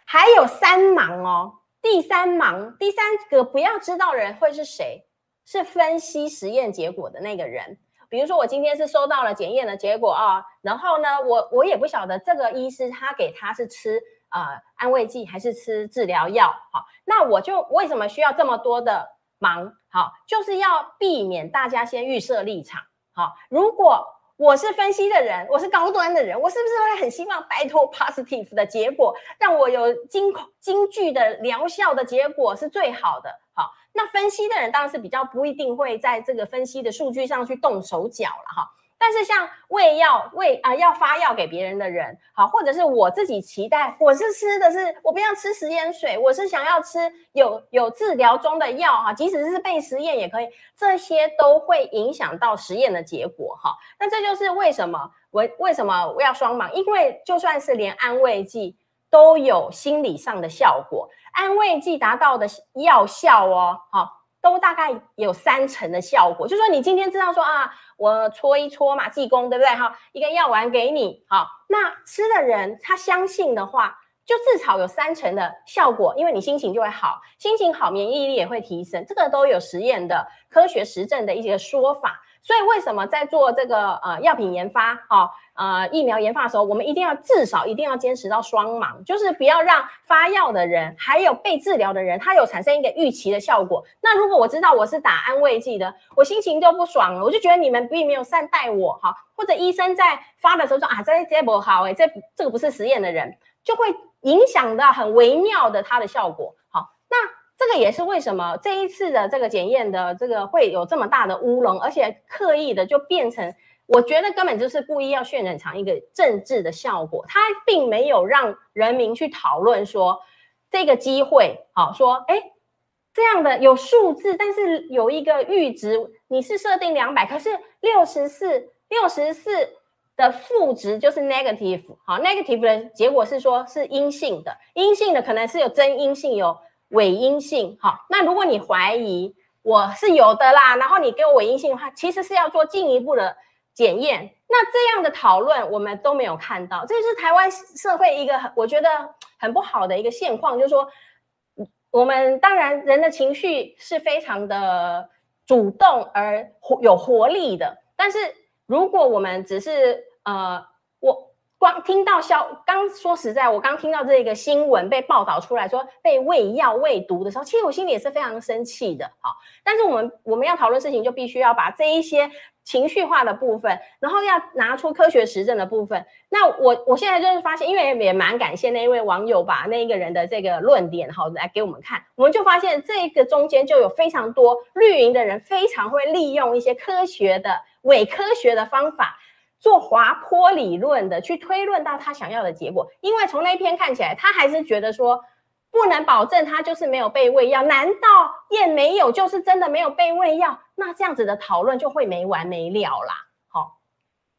还有三盲哦，第三盲，第三个不要知道人会是谁？是分析实验结果的那个人。比如说我今天是收到了检验的结果啊，然后呢，我我也不晓得这个医师他给他是吃呃安慰剂还是吃治疗药。好，那我就为什么需要这么多的？盲好，就是要避免大家先预设立场。好，如果我是分析的人，我是高端的人，我是不是会很希望拜托 positive 的结果，让我有精精确的疗效的结果是最好的。好，那分析的人当然是比较不一定会在这个分析的数据上去动手脚了哈。但是像喂药喂啊要发药给别人的人，好，或者是我自己期待，我是吃的是我不要吃食盐水，我是想要吃有有治疗中的药哈，即使是被实验也可以，这些都会影响到实验的结果哈。那这就是为什么我为什么我要双盲，因为就算是连安慰剂都有心理上的效果，安慰剂达到的药效哦，好。都大概有三成的效果，就说你今天知道说啊，我搓一搓嘛，济公对不对？哈，一个药丸给你，好，那吃的人他相信的话，就至少有三成的效果，因为你心情就会好，心情好，免疫力也会提升，这个都有实验的科学实证的一些说法。所以为什么在做这个呃药品研发，哈？呃，疫苗研发的时候，我们一定要至少一定要坚持到双盲，就是不要让发药的人还有被治疗的人，他有产生一个预期的效果。那如果我知道我是打安慰剂的，我心情就不爽了，我就觉得你们并没有善待我，哈，或者医生在发的时候说啊，这这不好哎，这这个不是实验的人，就会影响到很微妙的它的效果。好，那这个也是为什么这一次的这个检验的这个会有这么大的乌龙，而且刻意的就变成。我觉得根本就是故意要渲染成一个政治的效果，他并没有让人民去讨论说这个机会，好说，哎，这样的有数字，但是有一个阈值，你是设定两百，可是六十四六十四的负值就是 negative，好，negative 的结果是说是阴性的，阴性的可能是有真阴性，有伪阴性，好，那如果你怀疑我是有的啦，然后你给我伪阴性的话，其实是要做进一步的。检验，那这样的讨论我们都没有看到，这是台湾社会一个很我觉得很不好的一个现况，就是说，我们当然人的情绪是非常的主动而有活力的，但是如果我们只是呃，光听到消，刚说实在，我刚听到这个新闻被报道出来说被喂药喂毒的时候，其实我心里也是非常生气的。好，但是我们我们要讨论事情，就必须要把这一些情绪化的部分，然后要拿出科学实证的部分。那我我现在就是发现，因为也蛮感谢那一位网友把那一个人的这个论点好来给我们看，我们就发现这个中间就有非常多绿营的人非常会利用一些科学的伪科学的方法。做滑坡理论的去推论到他想要的结果，因为从那一篇看起来，他还是觉得说不能保证他就是没有被喂药。难道验没有就是真的没有被喂药？那这样子的讨论就会没完没了啦。好，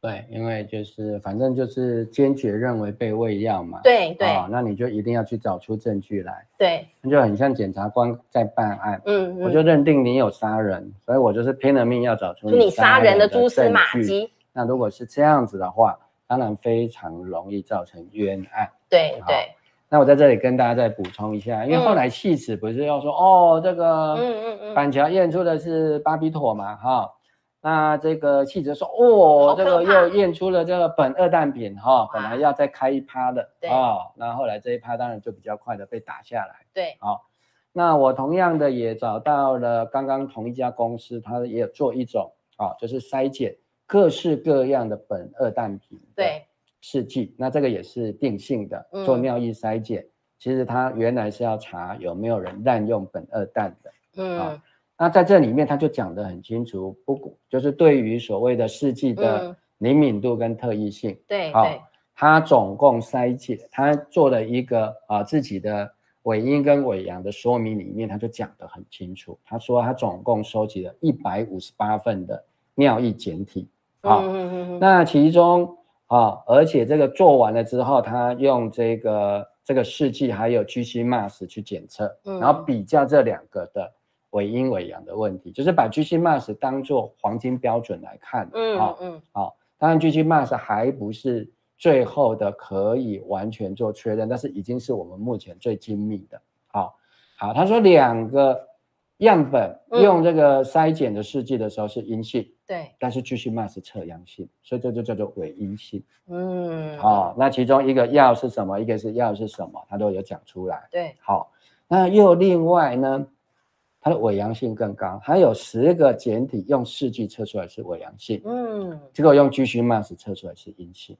对，因为就是反正就是坚决认为被喂药嘛。对对、哦，那你就一定要去找出证据来。对，那就很像检察官在办案。嗯，嗯，我就认定你有杀人，所以我就是拼了命要找出你杀人的蛛丝马迹。那如果是这样子的话，当然非常容易造成冤案。对对。那我在这里跟大家再补充一下，因为后来戏子不是要说、嗯、哦，这个嗯嗯嗯，板桥验出的是巴比妥嘛，哈、嗯，那这个戏子说哦，这个又验出了这个苯二氮平哈，本来要再开一趴的啊、哦，那后来这一趴当然就比较快的被打下来。对，好，那我同样的也找到了刚刚同一家公司，它也有做一种啊、哦，就是筛检。各式各样的苯二氮平对。试剂，那这个也是定性的，做尿液筛检、嗯，其实它原来是要查有没有人滥用苯二氮的，嗯、啊，那在这里面他就讲得很清楚，不就是对于所谓的试剂的灵敏度跟特异性，对、嗯，好、哦，他总共筛检，他做了一个啊、呃、自己的尾音跟尾阳的说明里面，他就讲得很清楚，他说他总共收集了一百五十八份的尿液检体。好、哦，那其中啊、哦，而且这个做完了之后，他用这个这个试剂还有 GCMAS 去检测，嗯然后比较这两个的伪阴伪阳的问题，就是把 GCMAS 当做黄金标准来看。嗯嗯，好，当然 GCMAS 还不是最后的可以完全做确认，但是已经是我们目前最精密的。好，好，他说两个。样本用这个筛检的试剂的时候是阴性，对、嗯，但是 GC-MS 测阳性，所以这就叫做伪阴性。嗯，好、哦，那其中一个药是什么？一个是药是什么？他都有讲出来。对，好，那又另外呢，它的伪阳性更高，还有十个检体用试剂测出来是伪阳性，嗯，结果用 GC-MS 测出来是阴性。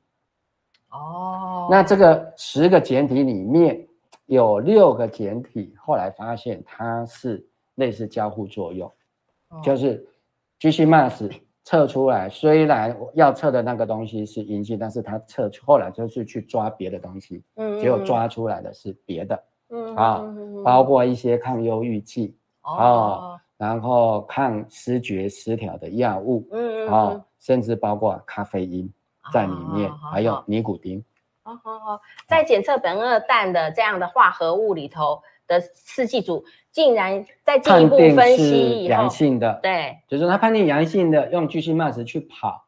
哦，那这个十个检体里面有六个检体后来发现它是。类似交互作用，哦、就是 GC-MS 测出来，虽然要测的那个东西是阴性，但是它测出后来就是去抓别的东西，嗯，结果抓出来的是别的，嗯啊、哦，包括一些抗忧郁剂，哦，哦，然后抗思觉失调的药物，嗯哦，甚至包括咖啡因在里面，哦、还有尼古丁，哦哦哦，在检测苯二氮的这样的化合物里头的试剂组。竟然在进一步分析以后，阳性的，对，就是他判定阳性的，用巨星 m a 去跑，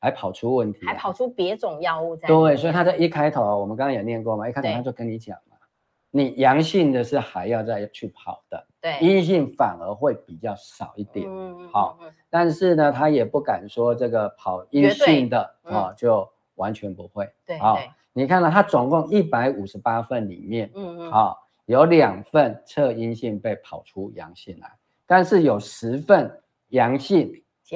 还跑出问题，还跑出别种药物在。对，所以他在一开头，我们刚刚也念过嘛，一开头他就跟你讲嘛，你阳性的是还要再去跑的，对，阴性反而会比较少一点，嗯，好，但是呢，他也不敢说这个跑阴性的啊、嗯、就完全不会，对，好，你看到他总共一百五十八份里面，嗯嗯，好。有两份测阴性被跑出阳性来，但是有十份阳性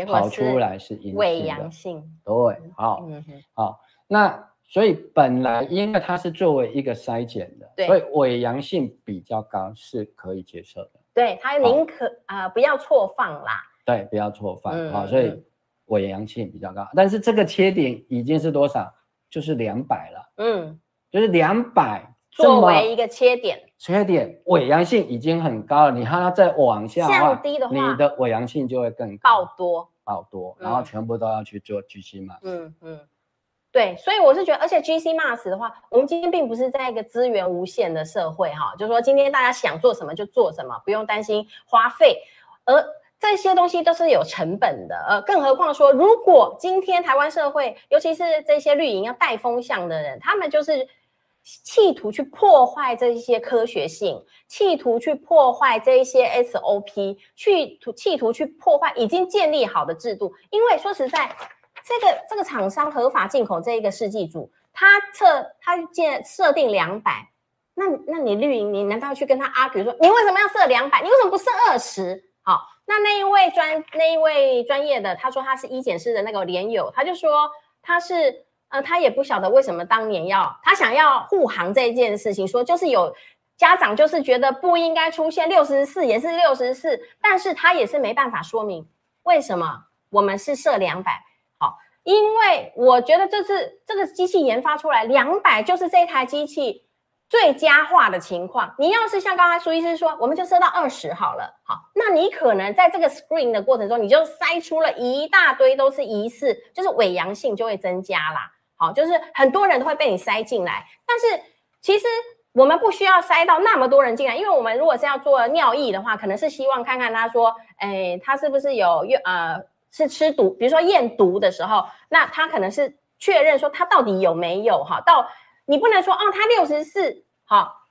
跑出来是阴性的，伪阳性。对，好，好，那所以本来因为它是作为一个筛检的，所以伪阳性比较高是可以接受的。对，它宁可啊、呃、不要错放啦。对，不要错放，好、嗯，所以伪阳性比较高，但是这个切点已经是多少？就是两百了。嗯，就是两百。作为一个切点，缺点伪阳性已经很高了，你还要再往下降低的话，你的伪阳性就会更高，爆多，爆多，然后全部都要去做 GC-MS。嗯嗯，对，所以我是觉得，而且 G C m a s 的话，我们今天并不是在一个资源无限的社会哈，就是说今天大家想做什么就做什么，不用担心花费，而这些东西都是有成本的，呃，更何况说，如果今天台湾社会，尤其是这些绿营要带风向的人，他们就是。企图去破坏这一些科学性，企图去破坏这一些 SOP，去图企图去破坏已经建立好的制度。因为说实在，这个这个厂商合法进口这一个试剂组，他测他建设定两百，那那你绿营，你难道去跟他 argue 说，你为什么要设两百？你为什么不设二十？好，那那一位专那一位专业的，他说他是医检师的那个连友，他就说他是呃，他也不晓得为什么当年要他想要护航这件事情，说就是有家长就是觉得不应该出现六十四也是六十四，但是他也是没办法说明为什么我们是设两百。好，因为我觉得这是这个机器研发出来两百就是这台机器。最佳化的情况，你要是像刚才苏医师说，我们就设到二十好了，好，那你可能在这个 screen 的过程中，你就筛出了一大堆都是疑似，就是伪阳性就会增加啦，好，就是很多人都会被你塞进来，但是其实我们不需要塞到那么多人进来，因为我们如果是要做尿液的话，可能是希望看看他说，哎，他是不是有呃是吃毒，比如说验毒的时候，那他可能是确认说他到底有没有哈到。你不能说哦，他六十四，好，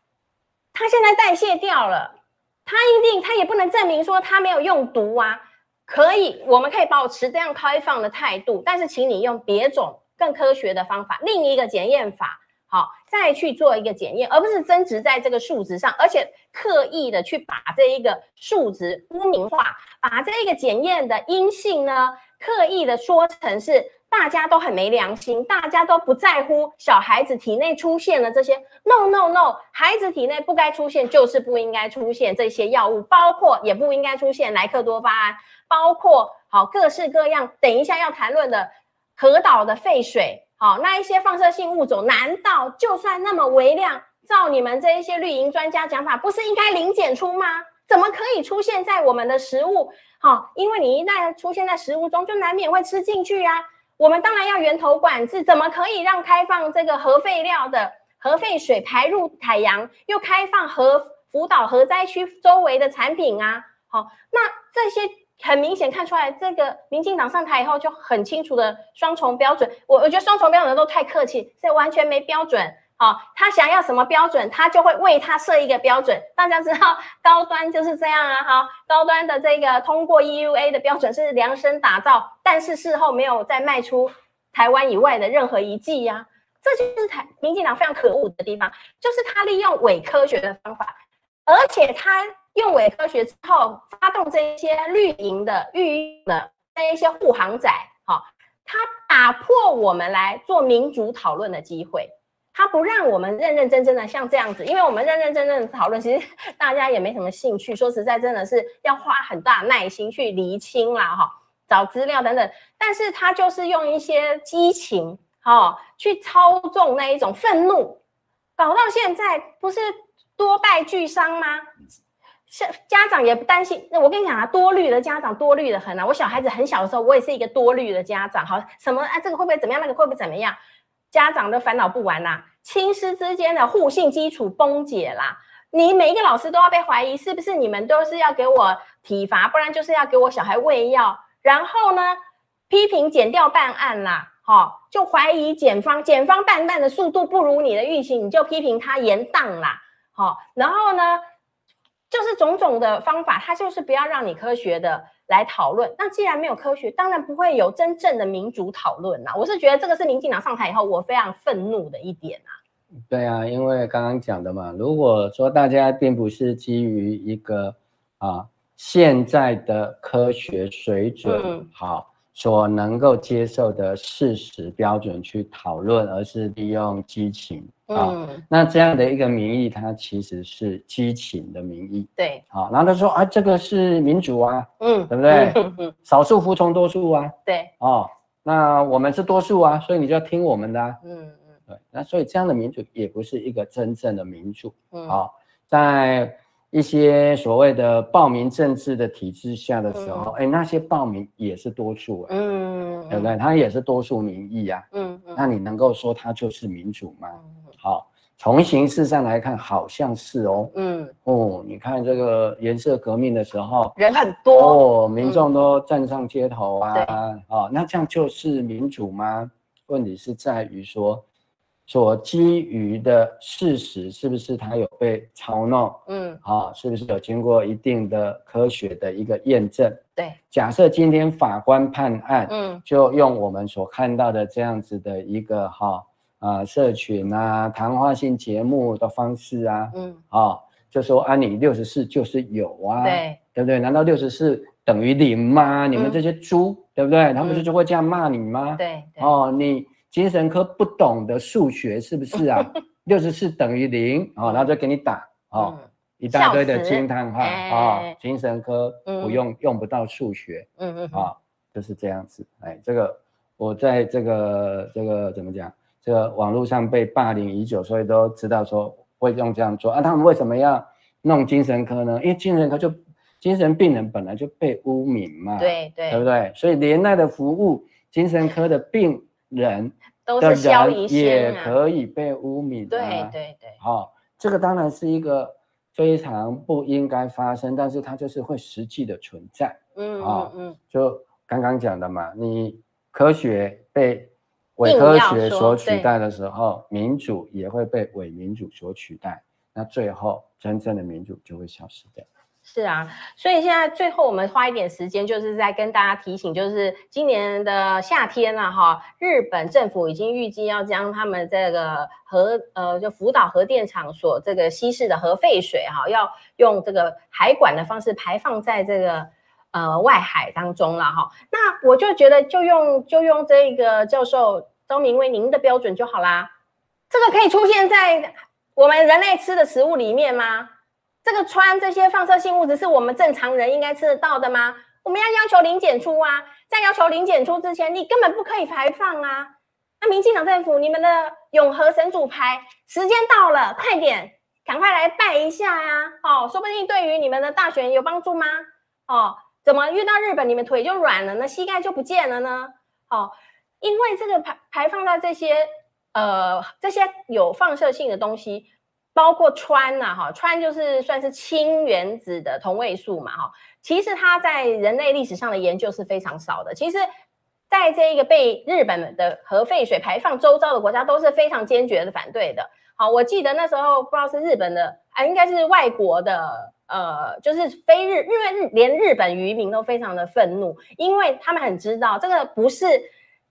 他现在代谢掉了，他一定他也不能证明说他没有用毒啊。可以，我们可以保持这样开放的态度，但是请你用别种更科学的方法，另一个检验法，好，再去做一个检验，而不是增值在这个数值上，而且刻意的去把这一个数值污名化，把这一个检验的阴性呢，刻意的说成是。大家都很没良心，大家都不在乎小孩子体内出现了这些。No No No，孩子体内不该出现就是不应该出现这些药物，包括也不应该出现莱克多巴胺，包括好各式各样。等一下要谈论的核岛的废水，好那一些放射性物种，难道就算那么微量，照你们这一些绿营专家讲法，不是应该零检出吗？怎么可以出现在我们的食物？好，因为你一旦出现在食物中，就难免会吃进去啊。我们当然要源头管制，怎么可以让开放这个核废料的核废水排入海洋，又开放核福岛核灾区周围的产品啊？好，那这些很明显看出来，这个民进党上台以后就很清楚的双重标准。我我觉得双重标准都太客气，这完全没标准。好，他想要什么标准，他就会为他设一个标准。大家知道高端就是这样啊，哈，高端的这个通过 EUA 的标准是量身打造，但是事后没有再卖出台湾以外的任何一剂呀，这就是台民进党非常可恶的地方，就是他利用伪科学的方法，而且他用伪科学之后发动这些绿营的绿营的那一些护航仔，好，他打破我们来做民主讨论的机会。他不让我们认认真真的像这样子，因为我们认认真真的讨论，其实大家也没什么兴趣。说实在，真的是要花很大耐心去厘清啦，哈，找资料等等。但是他就是用一些激情，哈，去操纵那一种愤怒，搞到现在不是多败俱伤吗？是家长也不担心。那我跟你讲啊，多虑的家长多虑的很啊。我小孩子很小的时候，我也是一个多虑的家长，好，什么啊，这个会不会怎么样？那个会不会怎么样？家长都烦恼不完啦，亲师之间的互信基础崩解啦，你每一个老师都要被怀疑，是不是你们都是要给我体罚，不然就是要给我小孩喂药，然后呢，批评减掉办案啦，好、就怀疑检方，检方办案的速度不如你的预期，你就批评他延宕啦，好、然后呢，就是种种的方法，它就是不要让你科学的。来讨论，那既然没有科学，当然不会有真正的民主讨论啦。我是觉得这个是民进党上台以后我非常愤怒的一点啊。对啊，因为刚刚讲的嘛，如果说大家并不是基于一个啊现在的科学水准、嗯、好。所能够接受的事实标准去讨论，而是利用激情啊、嗯哦。那这样的一个民意，它其实是激情的民意。对，好、哦，然后他说啊，这个是民主啊，嗯，对不对？嗯、少数服从多数啊。对，哦，那我们是多数啊，所以你就要听我们的、啊。嗯嗯，对，那所以这样的民主也不是一个真正的民主。嗯，好、哦，在。一些所谓的暴民政治的体制下的时候，哎、那些暴民也是多数、啊，嗯，对不对？他也是多数民意啊，嗯，嗯，那你能够说他就是民主吗？从形式上来看，好像是哦，嗯，哦，你看这个颜色革命的时候，人很多，哦，民众都站上街头啊，嗯、哦，那这样就是民主吗？问题是在于说。所基于的事实是不是它有被操弄？嗯，啊、哦，是不是有经过一定的科学的一个验证？对，假设今天法官判案，嗯，就用我们所看到的这样子的一个哈啊、啊社群啊谈话性节目的方式啊，嗯，啊，就说啊你六十四就是有啊，对，对不对？难道六十四等于零吗？你们这些猪，嗯、对不对？他们就就会这样骂你吗？对，哦，你精神科不懂的数学是不是啊？六十四等于零，哦，然后就给你打，哦。嗯一大堆的惊叹号啊！精神科不用、嗯、用不到数学，嗯嗯啊，就是这样子。哎，这个我在这个这个怎么讲？这个网络上被霸凌已久，所以都知道说会用这样做啊。他们为什么要弄精神科呢？因为精神科就精神病人本来就被污名嘛，对对，对不对？所以连带的服务精神科的病人都是消一也可以被污名、啊，对对对。好、哦，这个当然是一个。非常不应该发生，但是它就是会实际的存在。嗯嗯嗯，就刚刚讲的嘛，你科学被伪科学所取代的时候，民主也会被伪民主所取代，那最后真正的民主就会消失掉。是啊，所以现在最后我们花一点时间，就是在跟大家提醒，就是今年的夏天了哈，日本政府已经预计要将他们这个核呃就福岛核电厂所这个稀释的核废水哈，要用这个海管的方式排放在这个呃外海当中了哈。那我就觉得就用就用这个教授周明威您的标准就好啦，这个可以出现在我们人类吃的食物里面吗？这个穿这些放射性物质是我们正常人应该吃得到的吗？我们要要求零检出啊，在要求零检出之前，你根本不可以排放啊！那民进党政府，你们的永和神主牌时间到了，快点，赶快来拜一下呀！哦，说不定对于你们的大选有帮助吗？哦，怎么遇到日本你们腿就软了呢？膝盖就不见了呢？哦，因为这个排排放到这些呃这些有放射性的东西。包括氚呐，哈，氚就是算是氢原子的同位素嘛，哈。其实它在人类历史上的研究是非常少的。其实，在这一个被日本的核废水排放周遭的国家都是非常坚决的反对的。好，我记得那时候不知道是日本的，啊，应该是外国的，呃，就是非日，因为日连日本渔民都非常的愤怒，因为他们很知道这个不是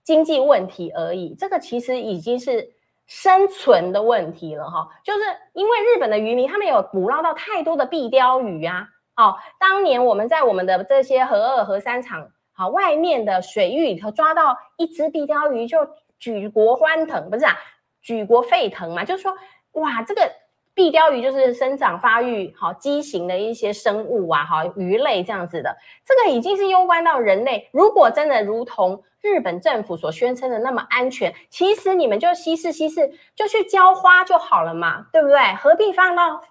经济问题而已，这个其实已经是。生存的问题了哈，就是因为日本的渔民他们有捕捞到太多的壁雕鱼啊，哦，当年我们在我们的这些核二、核三厂，好，外面的水域里头抓到一只壁雕鱼就举国欢腾，不是啊，举国沸腾嘛，就是说，哇，这个。壁鯛鱼就是生长发育好畸形的一些生物啊，好鱼类这样子的，这个已经是攸关到人类。如果真的如同日本政府所宣称的那么安全，其实你们就稀释稀释，就去浇花就好了嘛，对不对？何必放到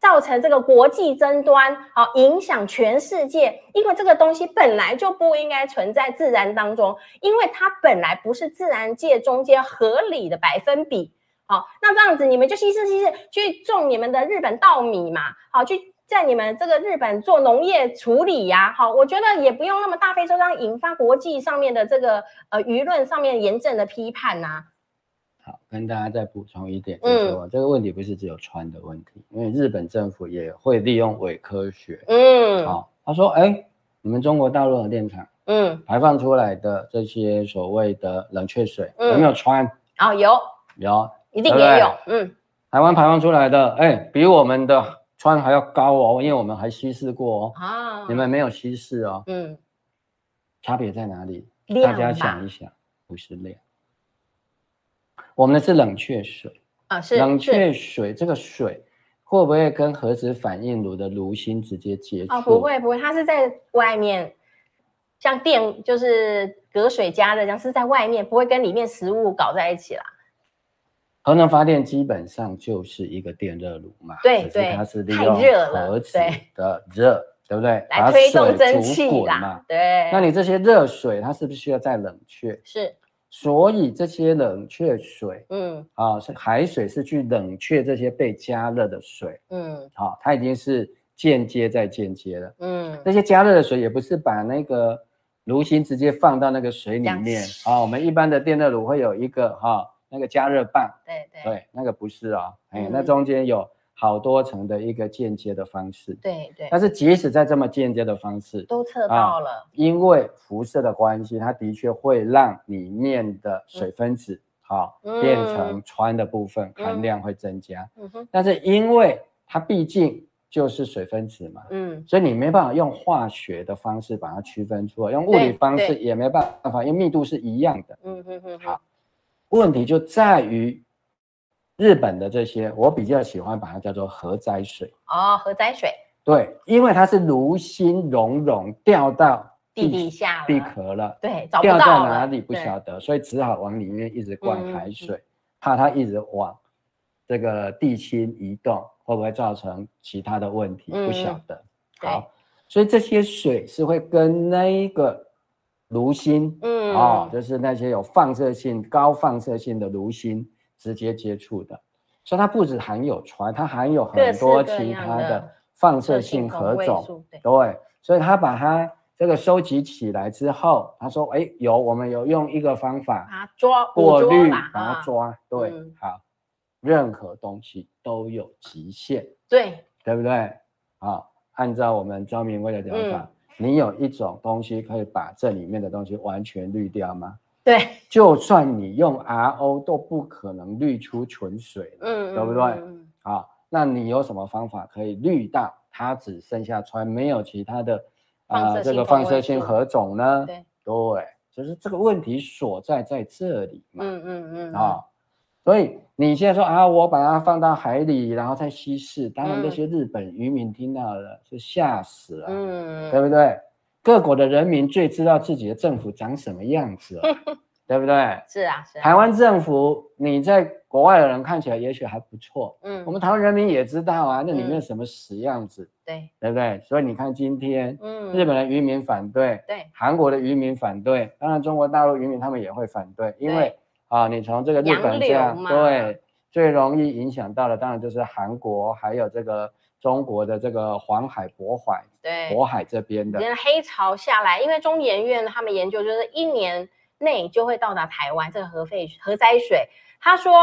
造成这个国际争端，好影响全世界？因为这个东西本来就不应该存在自然当中，因为它本来不是自然界中间合理的百分比。好，那这样子你们就稀释稀释去种你们的日本稻米嘛，好，去在你们这个日本做农业处理呀，好，我觉得也不用那么大费周章引发国际上面的这个呃舆论上面严正的批判呐。好，跟大家再补充一点，就是说、嗯、这个问题不是只有穿的问题，因为日本政府也会利用伪科学。嗯，好，他说，哎，你们中国大陆的电厂，嗯，排放出来的这些所谓的冷却水、嗯、有没有穿？哦，有，有。一定也有，嗯，台湾排放出来的，哎，比我们的川还要高哦，因为我们还稀释过哦，啊，你们没有稀释哦，嗯，差别在哪里？大家想一想，不是量，我们的是冷却水。啊，是冷却水，这个水会不会跟核子反应炉的炉芯直接接触？啊，不会不会，它是在外面，像电就是隔水加热这样，是在外面，不会跟里面食物搞在一起啦。核能发电基本上就是一个电热炉嘛，对对，它是利用核子的热，对不对？来推动蒸汽嘛，对。那你这些热水，它是不是需要再冷却？是。所以这些冷却水，嗯，啊，是海水是去冷却这些被加热的水，嗯，好，它已经是间接在间接了，嗯，那些加热的水也不是把那个炉芯直接放到那个水里面，啊，我们一般的电热炉会有一个哈。那个加热棒，对对对，那个不是啊、哦，哎、嗯，那中间有好多层的一个间接的方式，对对。但是即使在这么间接的方式，都测到了、啊，因为辐射的关系，它的确会让里面的水分子好、哦、变成氚的部分、嗯、含量会增加。嗯哼，但是因为它毕竟就是水分子嘛，嗯，所以你没办法用化学的方式把它区分出来，用物理方式也没办法，因为密度是一样的。嗯哼哼，好，问题就在于日本的这些，我比较喜欢把它叫做核灾水。哦，核灾水。对，因为它是炉心熔融掉到地底下地壳了，对，掉到哪里不晓得，所以只好往里面一直灌海水，怕它一直往这个地心移动。会不会造成其他的问题？嗯、不晓得。好，所以这些水是会跟那一个炉心，嗯，哦，就是那些有放射性、高放射性的炉心直接接触的。所以它不止含有氚，它含有很多其他的放射性核种。对，对，所以他把它这个收集起来之后，他说：“哎，有我们有用一个方法，把它抓过滤，把它抓。啊”对，嗯、好。任何东西都有极限，对，对不对？好，按照我们张明威的讲法，嗯，你有一种东西可以把这里面的东西完全滤掉吗？对，就算你用 RO 都不可能滤出纯水，嗯，对不对？好，那你有什么方法可以滤到它只剩下氚，没有其他的啊、呃、这个放射性核种呢？对，对，就是这个问题所在在这里嘛，嗯嗯嗯，啊。所以你现在说啊，我把它放到海里，然后再稀释，当然那些日本渔民听到了是吓死了，嗯，对不对？各国的人民最知道自己的政府长什么样子了，对不对？是啊，是啊。台湾政府，你在国外的人看起来也许还不错，嗯，我们台湾人民也知道啊，那里面什么死样子，对，对不对？所以你看今天，嗯，日本的渔民反对，对，韩国的渔民反对，当然中国大陆渔民他们也会反对，因为。啊，你从这个日本这样对，最容易影响到的当然就是韩国，还有这个中国的这个黄海、渤海，对，渤海这边的。黑潮下来，因为中研院他们研究就是一年内就会到达台湾这个核废核灾水。他说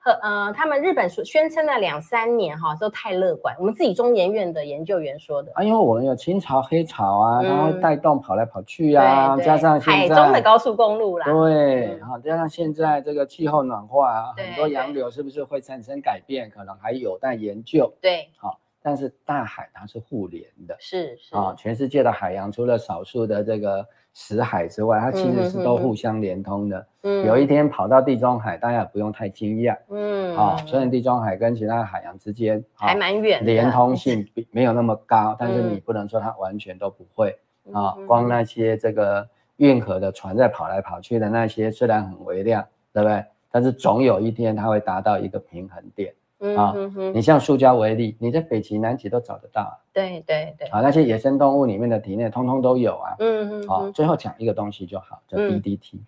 和呃，他们日本说宣称了两三年哈，都太乐观。我们自己中研院的研究员说的啊，因为我们有清朝黑潮啊，它、嗯、会带动跑来跑去啊，加上海中的高速公路啦，对，好、嗯，加上现在这个气候暖化啊，很多洋流是不是会产生改变，可能还有待研究。对，好，但是大海它是互联的，是是啊，全世界的海洋除了少数的这个。死海之外，它其实是都互相连通的。嗯，有一天跑到地中海，大家也不用太惊讶。嗯，啊、哦，虽然地中海跟其他海洋之间、哦、还蛮远，连通性比没有那么高，但是你不能说它完全都不会啊。光那些这个运河的船在跑来跑去的那些，虽然很微量，对不对？但是总有一天它会达到一个平衡点。啊、哦，你像塑胶为例，你在北极、南极都找得到啊。对对对。啊，那些野生动物里面的体内通通都有啊。嗯嗯。好，最后讲一个东西就好，叫 DDT。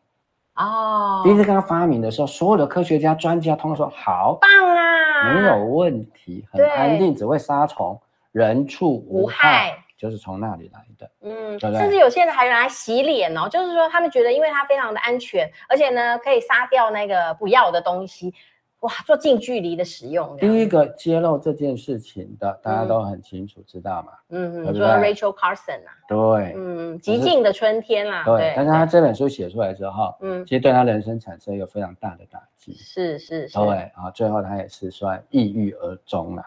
哦。DDT 刚刚发明的时候，所有的科学家、专家通通说好棒啊，没有问题，很安定，只会杀虫，人畜无害，就是从那里来的。嗯，甚至有些人还拿来洗脸哦，就是说他们觉得因为它非常的安全，而且呢可以杀掉那个不要的东西。哇，做近距离的使用。第一个揭露这件事情的，大家都很清楚，知道吗？嗯嗯，说 Rachel Carson 啊。对。嗯，寂静的春天啦。对。但是他这本书写出来之后，嗯，其实对他人生产生一个非常大的打击。是是是。对啊，最后他也是算抑郁而终了。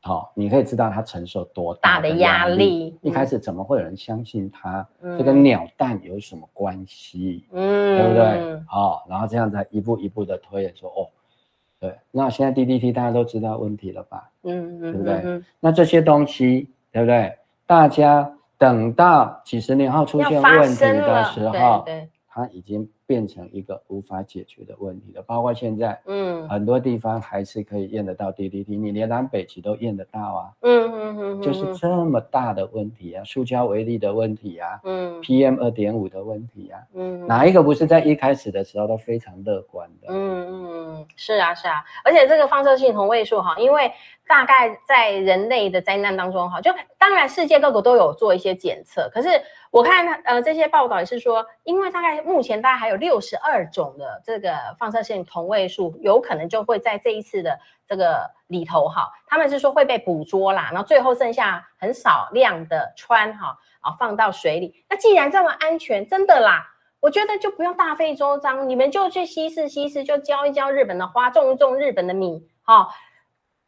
好，你可以知道他承受多大的压力。一开始怎么会有人相信他？这跟鸟蛋有什么关系？嗯，对不对？好，然后这样才一步一步的推演说，哦。对，那现在 DDT 大家都知道问题了吧？嗯嗯，对不对？嗯、那这些东西，对不对？大家等到几十年后出现问题的时候，对，对，它已经。变成一个无法解决的问题了，包括现在，嗯，很多地方还是可以验得到 DDT，你连南北极都验得到啊，嗯嗯嗯，就是这么大的问题啊，塑胶微粒的问题啊，嗯，PM 二点五的问题啊，嗯，哪一个不是在一开始的时候都非常乐观的？嗯嗯，是啊是啊，而且这个放射性同位素哈，因为大概在人类的灾难当中哈，就当然世界各国都有做一些检测，可是。我看呃这些报道也是说，因为大概目前大家还有六十二种的这个放射性同位素，有可能就会在这一次的这个里头哈，他们是说会被捕捉啦，然后最后剩下很少量的氚哈啊放到水里。那既然这么安全，真的啦，我觉得就不用大费周章，你们就去稀释稀释，就浇一浇日本的花，种一种日本的米，好、哦，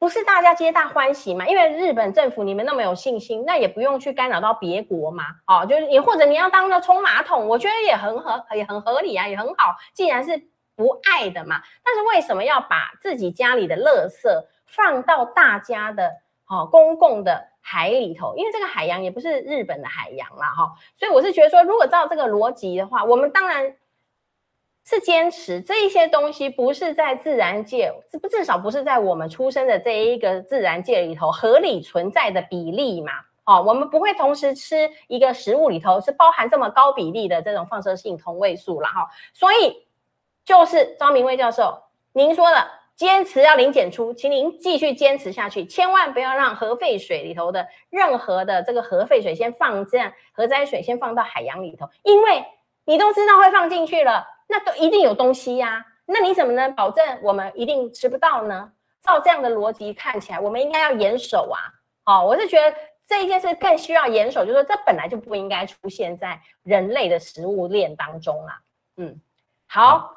不是大家皆大欢喜嘛？因为日本政府你们那么有信心，那也不用去干扰到别国嘛，哦，就是你或者你要当那冲马桶，我觉得也很合也很合理啊，也很好。既然是不爱的嘛，但是为什么要把自己家里的垃圾放到大家的哦公共的？海里头，因为这个海洋也不是日本的海洋啦，哈，所以我是觉得说，如果照这个逻辑的话，我们当然是坚持这一些东西不是在自然界，不至少不是在我们出生的这一个自然界里头合理存在的比例嘛，哦，我们不会同时吃一个食物里头是包含这么高比例的这种放射性同位素了哈，所以就是张明威教授您说的。坚持要零检出，请您继续坚持下去，千万不要让核废水里头的任何的这个核废水先放这样，核灾水先放到海洋里头，因为你都知道会放进去了，那都一定有东西呀、啊，那你怎么能保证我们一定吃不到呢？照这样的逻辑看起来，我们应该要严守啊。哦，我是觉得这一件事更需要严守，就是说这本来就不应该出现在人类的食物链当中啦。嗯，好。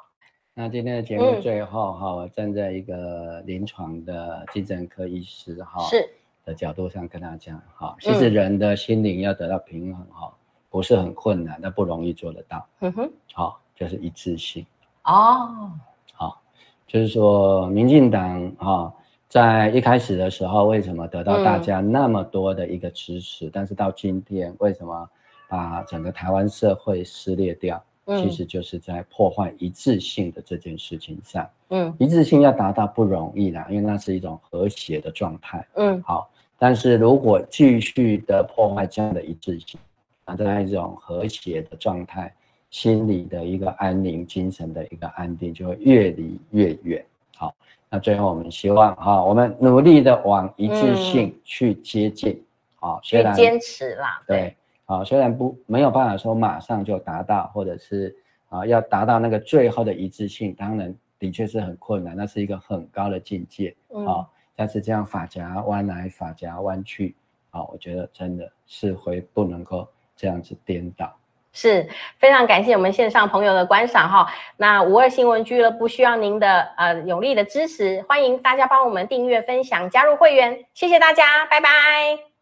那今天的节目最后哈，嗯、我站在一个临床的精神科医师哈是的角度上跟大家讲哈，其实人的心灵要得到平衡哈，不是很困难，但不容易做得到。嗯哼，好，就是一致性。哦，好，就是说，民进党哈，在一开始的时候，为什么得到大家那么多的一个支持？嗯、但是到今天，为什么把整个台湾社会撕裂掉？其实就是在破坏一致性的这件事情上，嗯，一致性要达到不容易啦，因为那是一种和谐的状态，嗯，好，但是如果继续的破坏这样的一致性，啊，这样一种和谐的状态，心理的一个安宁，精神的一个安定就会越离越远，好，那最后我们希望哈，我们努力的往一致性去接近，好，去坚持啦，对。啊，虽然不没有办法说马上就达到，或者是啊要达到那个最后的一致性，当然的确是很困难，那是一个很高的境界啊。但是这样发夹弯来发夹弯去，啊，我觉得真的是会不能够这样子颠倒。是非常感谢我们线上朋友的观赏哈。那五二新闻俱乐部需要您的呃有力的支持，欢迎大家帮我们订阅、分享、加入会员，谢谢大家，拜拜。